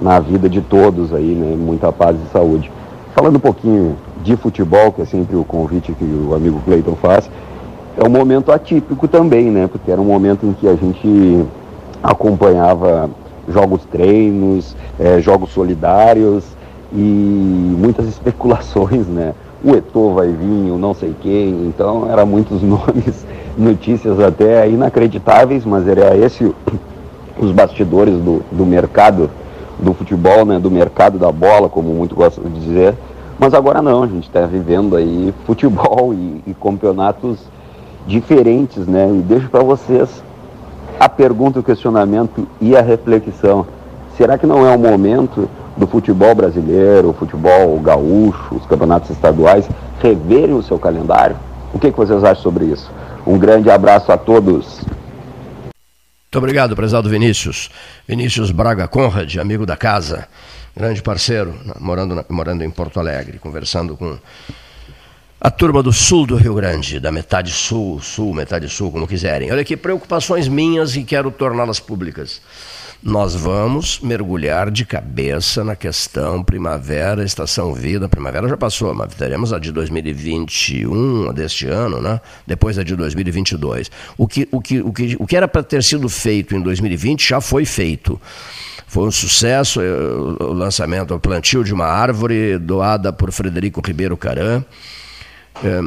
na vida de todos aí, né? Muita paz e saúde. Falando um pouquinho de futebol, que é sempre o convite que o amigo Cleiton faz, é um momento atípico também, né? Porque era um momento em que a gente acompanhava jogos treinos, é, jogos solidários e muitas especulações, né? O Eto'o vai vir, o não sei quem, então eram muitos nomes notícias até inacreditáveis, mas era esse os bastidores do, do mercado do futebol, né, do mercado da bola, como muito gostam de dizer. Mas agora não, a gente está vivendo aí futebol e, e, campeonatos diferentes, né? E deixo para vocês a pergunta, o questionamento e a reflexão. Será que não é o momento do futebol brasileiro, o futebol gaúcho, os campeonatos estaduais reverem o seu calendário? O que, que vocês acham sobre isso? Um grande abraço a todos. Muito obrigado, prezado Vinícius. Vinícius Braga Conrad, amigo da casa, grande parceiro, morando, morando em Porto Alegre, conversando com a turma do sul do Rio Grande, da metade sul, sul, metade sul, como quiserem. Olha aqui, preocupações minhas e quero torná-las públicas nós vamos mergulhar de cabeça na questão primavera, estação vida. Primavera já passou, mas teremos a de 2021, a deste ano, né? depois a de 2022. O que, o que, o que, o que era para ter sido feito em 2020 já foi feito. Foi um sucesso eh, o lançamento, o plantio de uma árvore doada por Frederico Ribeiro Caran, eh,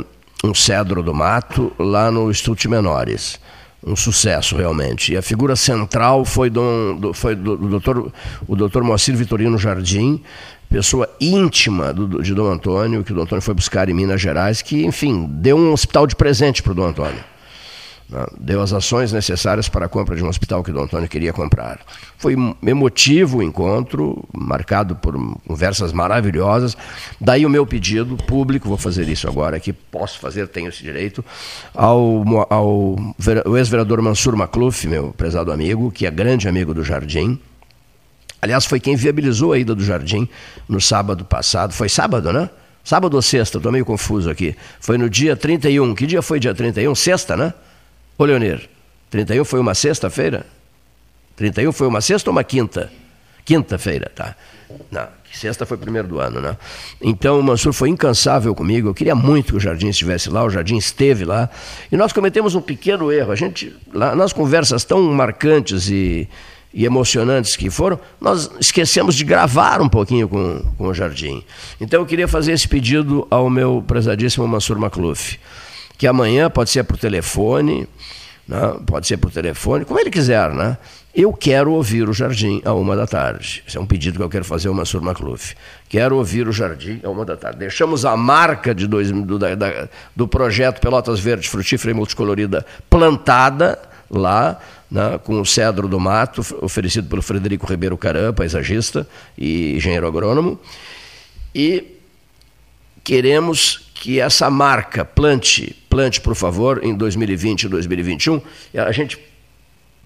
um cedro do mato, lá no Estúdio Menores um sucesso realmente. E a figura central foi, do, foi do, do doutor, o doutor Moacir Vitorino Jardim, pessoa íntima do, de Dom Antônio, que o Dom Antônio foi buscar em Minas Gerais, que, enfim, deu um hospital de presente para o Dom Antônio. Né? deu as ações necessárias para a compra de um hospital que o Dom Antônio queria comprar. Foi emotivo o encontro, marcado por conversas maravilhosas. Daí o meu pedido público, vou fazer isso agora aqui, posso fazer, tenho esse direito, ao, ao ex-vereador Mansur Macluf, meu prezado amigo, que é grande amigo do Jardim. Aliás, foi quem viabilizou a ida do Jardim no sábado passado. Foi sábado, né? Sábado ou sexta? Estou meio confuso aqui. Foi no dia 31. Que dia foi dia 31? Sexta, né? Ô, Leonir, 31 foi uma sexta-feira? 31 foi uma sexta ou uma quinta? Quinta-feira, tá. Não, sexta foi primeiro do ano, né? Então o Mansur foi incansável comigo. Eu queria muito que o Jardim estivesse lá, o Jardim esteve lá. E nós cometemos um pequeno erro. A gente, lá, nas conversas tão marcantes e, e emocionantes que foram, nós esquecemos de gravar um pouquinho com, com o Jardim. Então eu queria fazer esse pedido ao meu prezadíssimo Mansur Macluf, que amanhã pode ser por telefone, né? pode ser por telefone, como ele quiser, né? Eu quero ouvir o Jardim a uma da tarde. Esse é um pedido que eu quero fazer ao Mansur Macluf. Quero ouvir o Jardim a uma da tarde. Deixamos a marca de dois, do, da, do projeto Pelotas Verdes Frutífera e Multicolorida plantada lá, né, com o cedro do mato, oferecido pelo Frederico Ribeiro Caram, paisagista e engenheiro agrônomo. E queremos que essa marca plante, plante por favor, em 2020 e 2021, a gente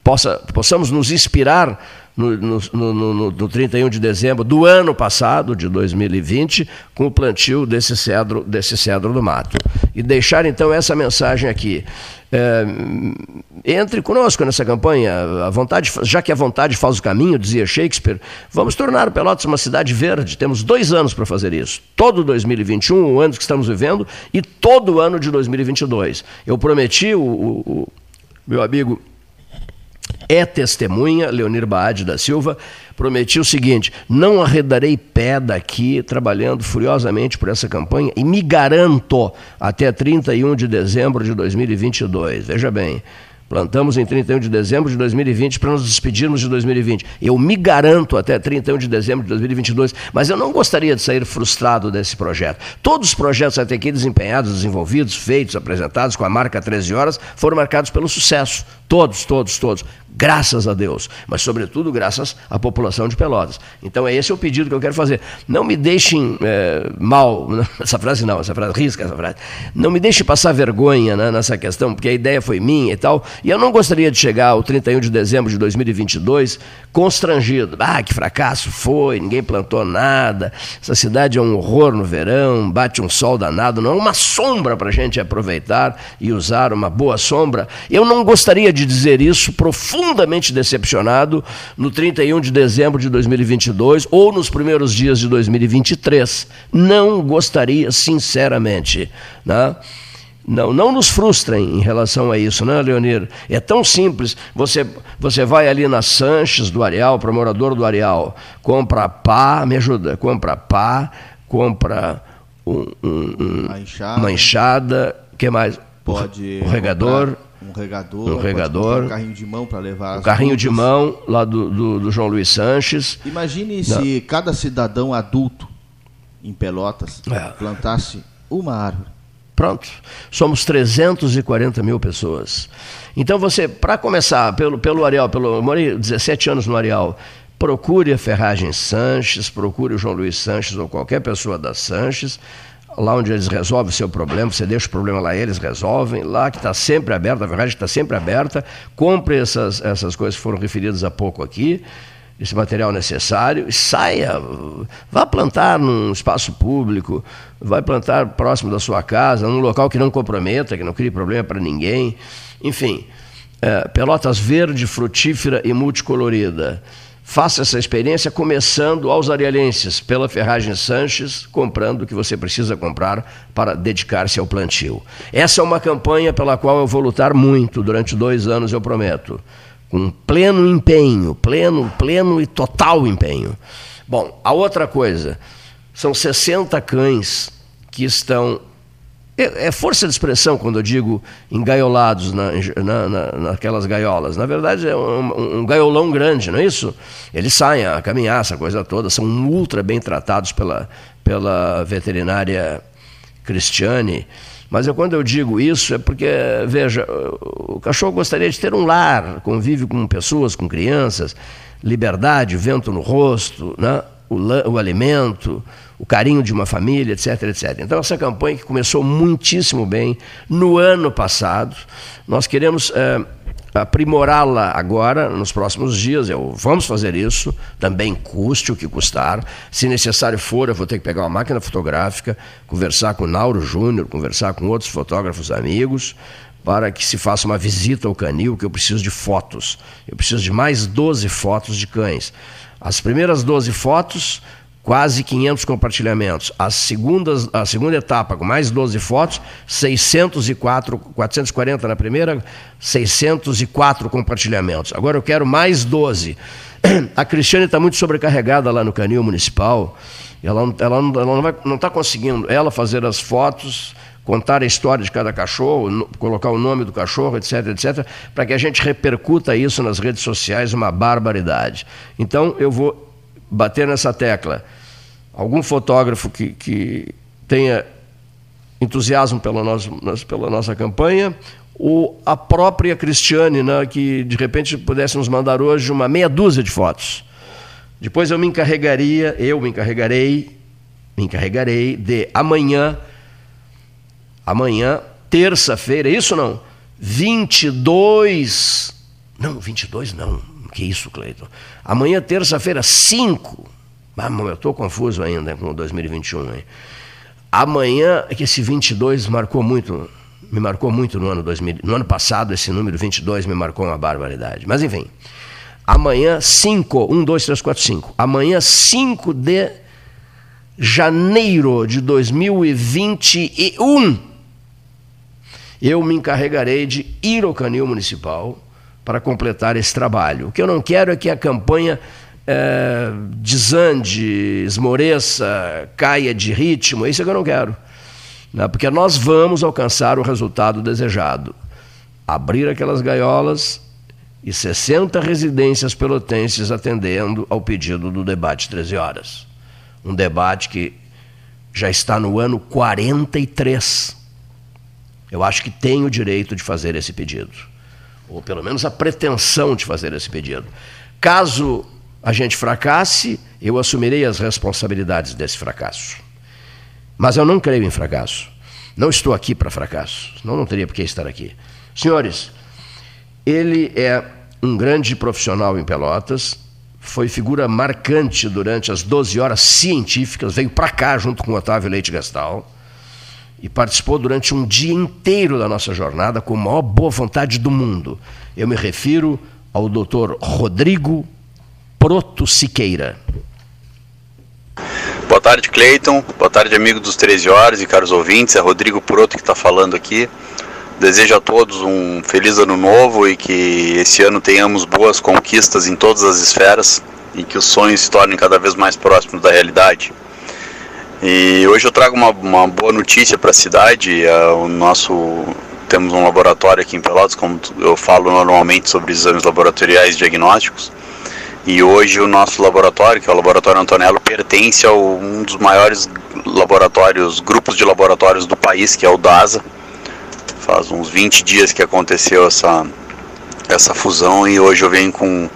possa, possamos nos inspirar no, no, no, no, 31 de dezembro do ano passado, de 2020, com o plantio desse cedro, desse cedro do mato. E deixar então essa mensagem aqui. É, entre conosco nessa campanha, a vontade, já que a vontade faz o caminho, dizia Shakespeare, vamos tornar o Pelotas uma cidade verde. Temos dois anos para fazer isso. Todo 2021, o ano que estamos vivendo, e todo o ano de 2022. Eu prometi, o, o, o meu amigo é testemunha, Leonir Baade da Silva, prometi o seguinte: não arredarei pé daqui, trabalhando furiosamente por essa campanha e me garanto até 31 de dezembro de 2022. Veja bem, Plantamos em 31 de dezembro de 2020 para nos despedirmos de 2020. Eu me garanto até 31 de dezembro de 2022, mas eu não gostaria de sair frustrado desse projeto. Todos os projetos até aqui desempenhados, desenvolvidos, feitos, apresentados com a marca 13 horas foram marcados pelo sucesso. Todos, todos, todos. Graças a Deus. Mas, sobretudo, graças à população de Pelotas. Então, é esse o pedido que eu quero fazer. Não me deixem é, mal, essa frase não, essa frase, risca essa frase. Não me deixe passar vergonha né, nessa questão, porque a ideia foi minha e tal. E eu não gostaria de chegar ao 31 de dezembro de 2022 constrangido. Ah, que fracasso foi, ninguém plantou nada. Essa cidade é um horror no verão, bate um sol danado. Não é uma sombra para a gente aproveitar e usar uma boa sombra. Eu não gostaria de de dizer isso, profundamente decepcionado no 31 de dezembro de 2022 ou nos primeiros dias de 2023. Não gostaria, sinceramente. Né? Não, não nos frustrem em relação a isso, né, Leonir? É tão simples. Você, você vai ali na Sanches do Areal, para morador do Areal, compra pá, me ajuda, compra pá, compra um, um, um, uma enxada, enxada que mais? Pode o regador. Comprar um regador, um regador, um carrinho de mão para levar um carrinho de mão lá do, do, do, João Luiz Sanches. Imagine Não. se cada cidadão adulto em Pelotas é. plantasse uma árvore. Pronto. Somos 340 mil pessoas. Então você, para começar, pelo, pelo Areal, pelo, eu morei 17 anos no Areal, procure a Ferragem Sanches, procure o João Luiz Sanches ou qualquer pessoa da Sanches lá onde eles resolvem o seu problema, você deixa o problema lá, eles resolvem, lá que está sempre aberta, a verdade está sempre aberta, compre essas, essas coisas que foram referidas há pouco aqui, esse material necessário, e saia, vá plantar num espaço público, vai plantar próximo da sua casa, num local que não comprometa, que não crie problema para ninguém, enfim, é, pelotas verde, frutífera e multicolorida. Faça essa experiência começando aos arealenses, pela Ferragem Sanches, comprando o que você precisa comprar para dedicar-se ao plantio. Essa é uma campanha pela qual eu vou lutar muito durante dois anos, eu prometo. Com pleno empenho, pleno, pleno e total empenho. Bom, a outra coisa, são 60 cães que estão é, é, força de expressão quando eu digo engaiolados na, na, na, naquelas gaiolas. Na verdade, é um, um, gaiolão grande, não é isso? Eles saem a caminhar, essa coisa toda, são ultra bem tratados pela, pela veterinária Cristiane. Mas eu, quando eu digo isso é porque, veja, o cachorro gostaria de ter um lar, convive com pessoas, com crianças, liberdade, vento no rosto, né? o, o alimento, o carinho de uma família, etc, etc. Então, essa campanha que começou muitíssimo bem no ano passado, nós queremos é, aprimorá-la agora, nos próximos dias. Eu, vamos fazer isso, também custe o que custar. Se necessário for, eu vou ter que pegar uma máquina fotográfica, conversar com o Nauro Júnior, conversar com outros fotógrafos amigos, para que se faça uma visita ao canil, que eu preciso de fotos. Eu preciso de mais 12 fotos de cães. As primeiras 12 fotos quase 500 compartilhamentos. As segundas, a segunda etapa, com mais 12 fotos, 604, 440 na primeira, 604 compartilhamentos. Agora eu quero mais 12. A Cristiane está muito sobrecarregada lá no canil municipal. Ela, ela, ela não está conseguindo ela fazer as fotos, contar a história de cada cachorro, colocar o nome do cachorro, etc, etc, para que a gente repercuta isso nas redes sociais, uma barbaridade. Então eu vou bater nessa tecla. Algum fotógrafo que, que tenha entusiasmo pela nossa, pela nossa campanha, ou a própria Cristiane, né, que de repente pudesse nos mandar hoje uma meia dúzia de fotos. Depois eu me encarregaria, eu me encarregarei, me encarregarei de amanhã, amanhã, terça-feira, isso não? 22, não, 22 não, que isso, Cleiton? Amanhã, terça-feira, 5. Ah, eu estou confuso ainda com 2021. Hein? Amanhã, é que esse 22 marcou muito, me marcou muito no ano 2000. No ano passado, esse número 22 me marcou uma barbaridade. Mas enfim, amanhã, 5, 1, 2, 3, 4, 5. Amanhã, 5 de janeiro de 2021, eu me encarregarei de ir ao canil municipal para completar esse trabalho. O que eu não quero é que a campanha é, desande, esmoreça, caia de ritmo, isso é que eu não quero. Né? Porque nós vamos alcançar o resultado desejado. Abrir aquelas gaiolas e 60 residências pelotenses atendendo ao pedido do debate 13 horas. Um debate que já está no ano 43. Eu acho que tenho o direito de fazer esse pedido ou pelo menos a pretensão de fazer esse pedido. Caso a gente fracasse, eu assumirei as responsabilidades desse fracasso. Mas eu não creio em fracasso. Não estou aqui para fracasso. Não, não teria por que estar aqui. Senhores, ele é um grande profissional em Pelotas, foi figura marcante durante as 12 horas científicas, veio para cá junto com Otávio Leite Gastal e participou durante um dia inteiro da nossa jornada com a maior boa vontade do mundo. Eu me refiro ao doutor Rodrigo Proto Siqueira. Boa tarde, Cleiton. Boa tarde, amigo dos 13 horas e caros ouvintes. É Rodrigo Proto que está falando aqui. Desejo a todos um feliz ano novo e que esse ano tenhamos boas conquistas em todas as esferas e que os sonhos se tornem cada vez mais próximos da realidade. E hoje eu trago uma, uma boa notícia para a cidade. É, o nosso temos um laboratório aqui em Pelotas, como eu falo normalmente sobre exames laboratoriais diagnósticos. E hoje o nosso laboratório, que é o Laboratório Antonello, pertence a um dos maiores laboratórios, grupos de laboratórios do país, que é o DASA. Faz uns 20 dias que aconteceu essa, essa fusão e hoje eu venho com,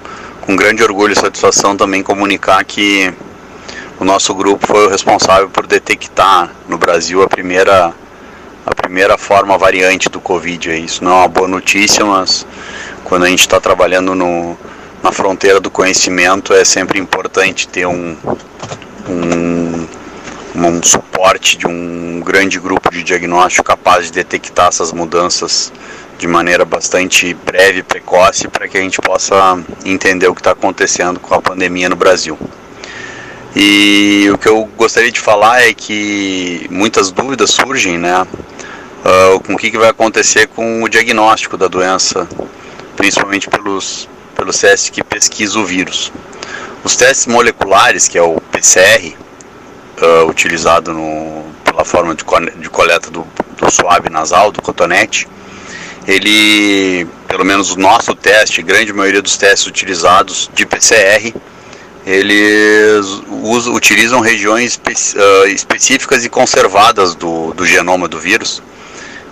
com grande orgulho e satisfação também comunicar que o nosso grupo foi o responsável por detectar no Brasil a primeira a primeira forma variante do Covid. Isso não é uma boa notícia, mas quando a gente está trabalhando no, na fronteira do conhecimento é sempre importante ter um, um, um suporte de um grande grupo de diagnóstico capaz de detectar essas mudanças de maneira bastante breve precoce para que a gente possa entender o que está acontecendo com a pandemia no Brasil. E o que eu gostaria de falar é que muitas dúvidas surgem, né? Uh, com o que, que vai acontecer com o diagnóstico da doença, principalmente pelos, pelos testes que pesquisam o vírus. Os testes moleculares, que é o PCR, uh, ah, utilizado no, pela forma de, de coleta do, do suave nasal, do cotonete, ele, pelo menos o nosso teste, grande maioria dos testes utilizados de PCR, eles usam, utilizam regiões espe uh, específicas e conservadas do, do genoma do vírus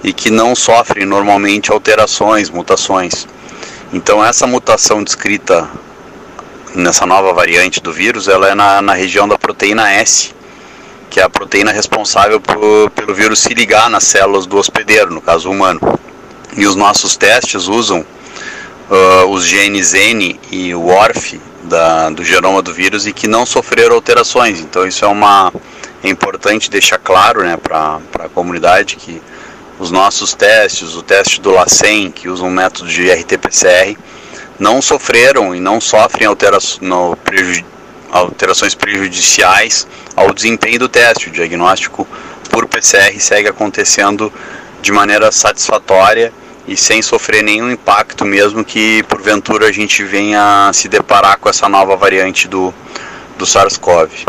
e que não sofrem normalmente alterações, mutações. Então essa mutação descrita nessa nova variante do vírus, ela é na, na região da proteína S, que é a proteína responsável por, pelo vírus se ligar nas células do hospedeiro, no caso humano. E os nossos testes usam uh, os genes N e o ORF da, do genoma do vírus e que não sofreram alterações. Então isso é uma é importante deixar claro né, para a comunidade que os nossos testes, o teste do LACEN, que usa um método de RT-PCR, não sofreram e não sofrem alterações, alterações prejudiciais ao desempenho do teste. O diagnóstico por PCR segue acontecendo de maneira satisfatória e sem sofrer nenhum impacto, mesmo que porventura a gente venha se deparar com essa nova variante do, do SARS-CoV.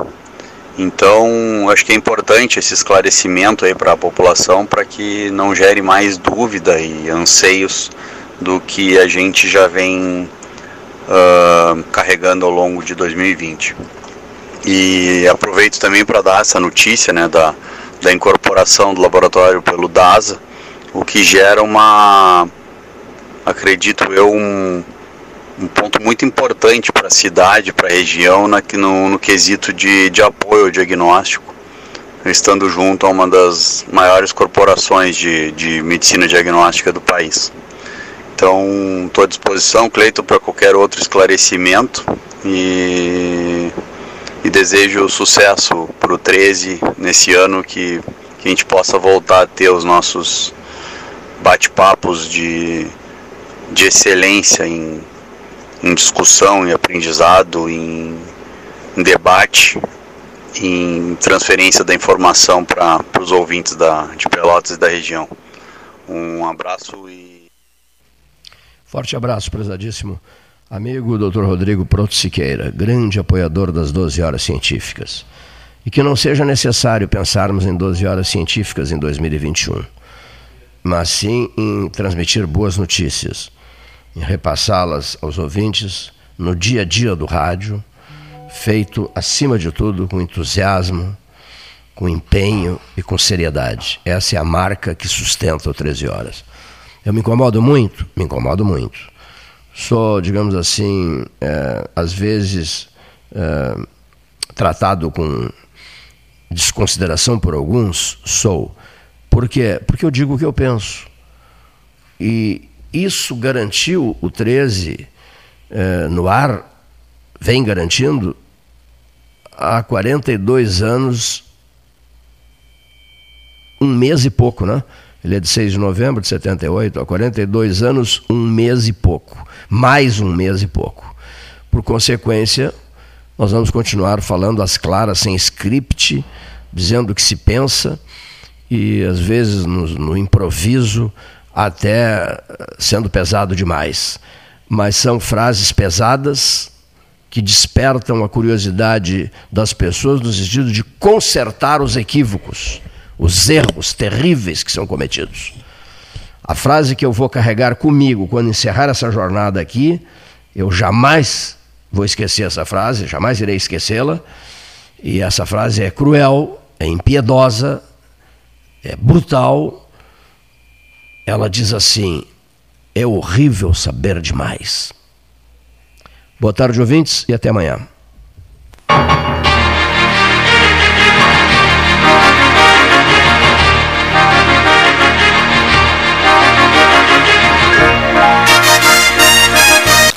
Então, acho que é importante esse esclarecimento aí para a população para que não gere mais dúvida e anseios do que a gente já vem uh, carregando ao longo de 2020. E aproveito também para dar essa notícia né, da, da incorporação do laboratório pelo DASA, o que gera uma, acredito eu, um, um ponto muito importante para a cidade, para a região, na, no, no quesito de, de apoio ao diagnóstico, estando junto a uma das maiores corporações de, de medicina diagnóstica do país. Então, estou à disposição, Cleiton, para qualquer outro esclarecimento e, e desejo sucesso para o 13 nesse ano, que, que a gente possa voltar a ter os nossos bate-papos de, de excelência em, em discussão, em aprendizado, em, em debate, em transferência da informação para os ouvintes da, de Pelotas e da região. Um abraço e Forte abraço, prezadíssimo amigo Dr. Rodrigo Proto Siqueira, grande apoiador das 12 horas científicas. E que não seja necessário pensarmos em 12 horas científicas em 2021, mas sim em transmitir boas notícias, em repassá-las aos ouvintes no dia a dia do rádio, feito acima de tudo com entusiasmo, com empenho e com seriedade. Essa é a marca que sustenta o 13 horas. Eu me incomodo muito? Me incomodo muito. Sou, digamos assim, é, às vezes é, tratado com desconsideração por alguns? Sou. Por quê? Porque eu digo o que eu penso. E isso garantiu o 13 é, no ar, vem garantindo há 42 anos, um mês e pouco, né? Ele é de 6 de novembro de 78, há 42 anos, um mês e pouco. Mais um mês e pouco. Por consequência, nós vamos continuar falando às claras, sem script, dizendo o que se pensa e às vezes no, no improviso, até sendo pesado demais. Mas são frases pesadas que despertam a curiosidade das pessoas no sentido de consertar os equívocos os erros terríveis que são cometidos. A frase que eu vou carregar comigo quando encerrar essa jornada aqui, eu jamais vou esquecer essa frase, jamais irei esquecê-la. E essa frase é cruel, é impiedosa, é brutal. Ela diz assim: é horrível saber demais. Boa tarde, ouvintes, e até amanhã.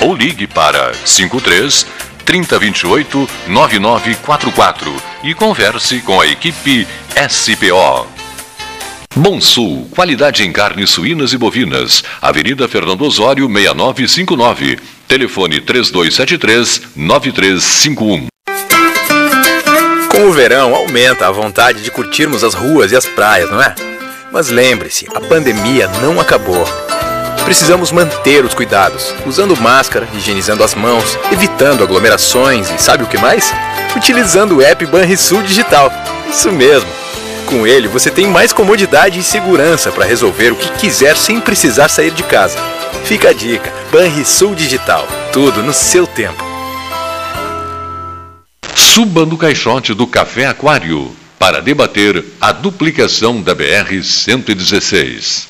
ou ligue para 53 3028 9944 e converse com a equipe SPO. Bom Sul, qualidade em carnes suínas e bovinas. Avenida Fernando Osório, 6959. Telefone 3273 9351. Com o verão, aumenta a vontade de curtirmos as ruas e as praias, não é? Mas lembre-se, a pandemia não acabou precisamos manter os cuidados, usando máscara, higienizando as mãos, evitando aglomerações e sabe o que mais? Utilizando o app Banrisul Digital. Isso mesmo. com ele, você tem mais comodidade e segurança para resolver o que quiser sem precisar sair de casa. Fica a dica: Banrisul Digital. Tudo no seu tempo. Suba no caixote do Café Aquário para debater a duplicação da BR-116.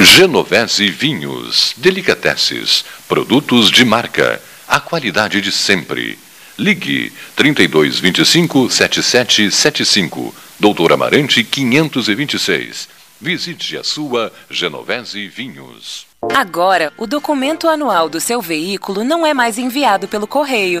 Genovese Vinhos, Delicateces, produtos de marca, a qualidade de sempre. Ligue 3225 7775, Doutor Amarante 526. Visite a sua Genovese Vinhos. Agora, o documento anual do seu veículo não é mais enviado pelo correio.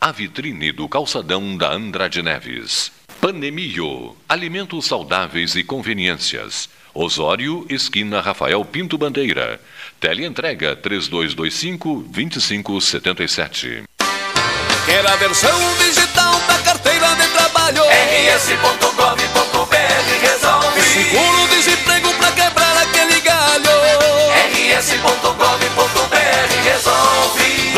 a vitrine do calçadão da Andrade Neves. Panemio, alimentos saudáveis e conveniências. Osório, esquina Rafael Pinto Bandeira. Teleentrega 3225-2577. Quer a versão digital da carteira de trabalho? rs.gov.br resolve. Seguro-desemprego pra quebrar aquele galho. rs.gov.br resolve.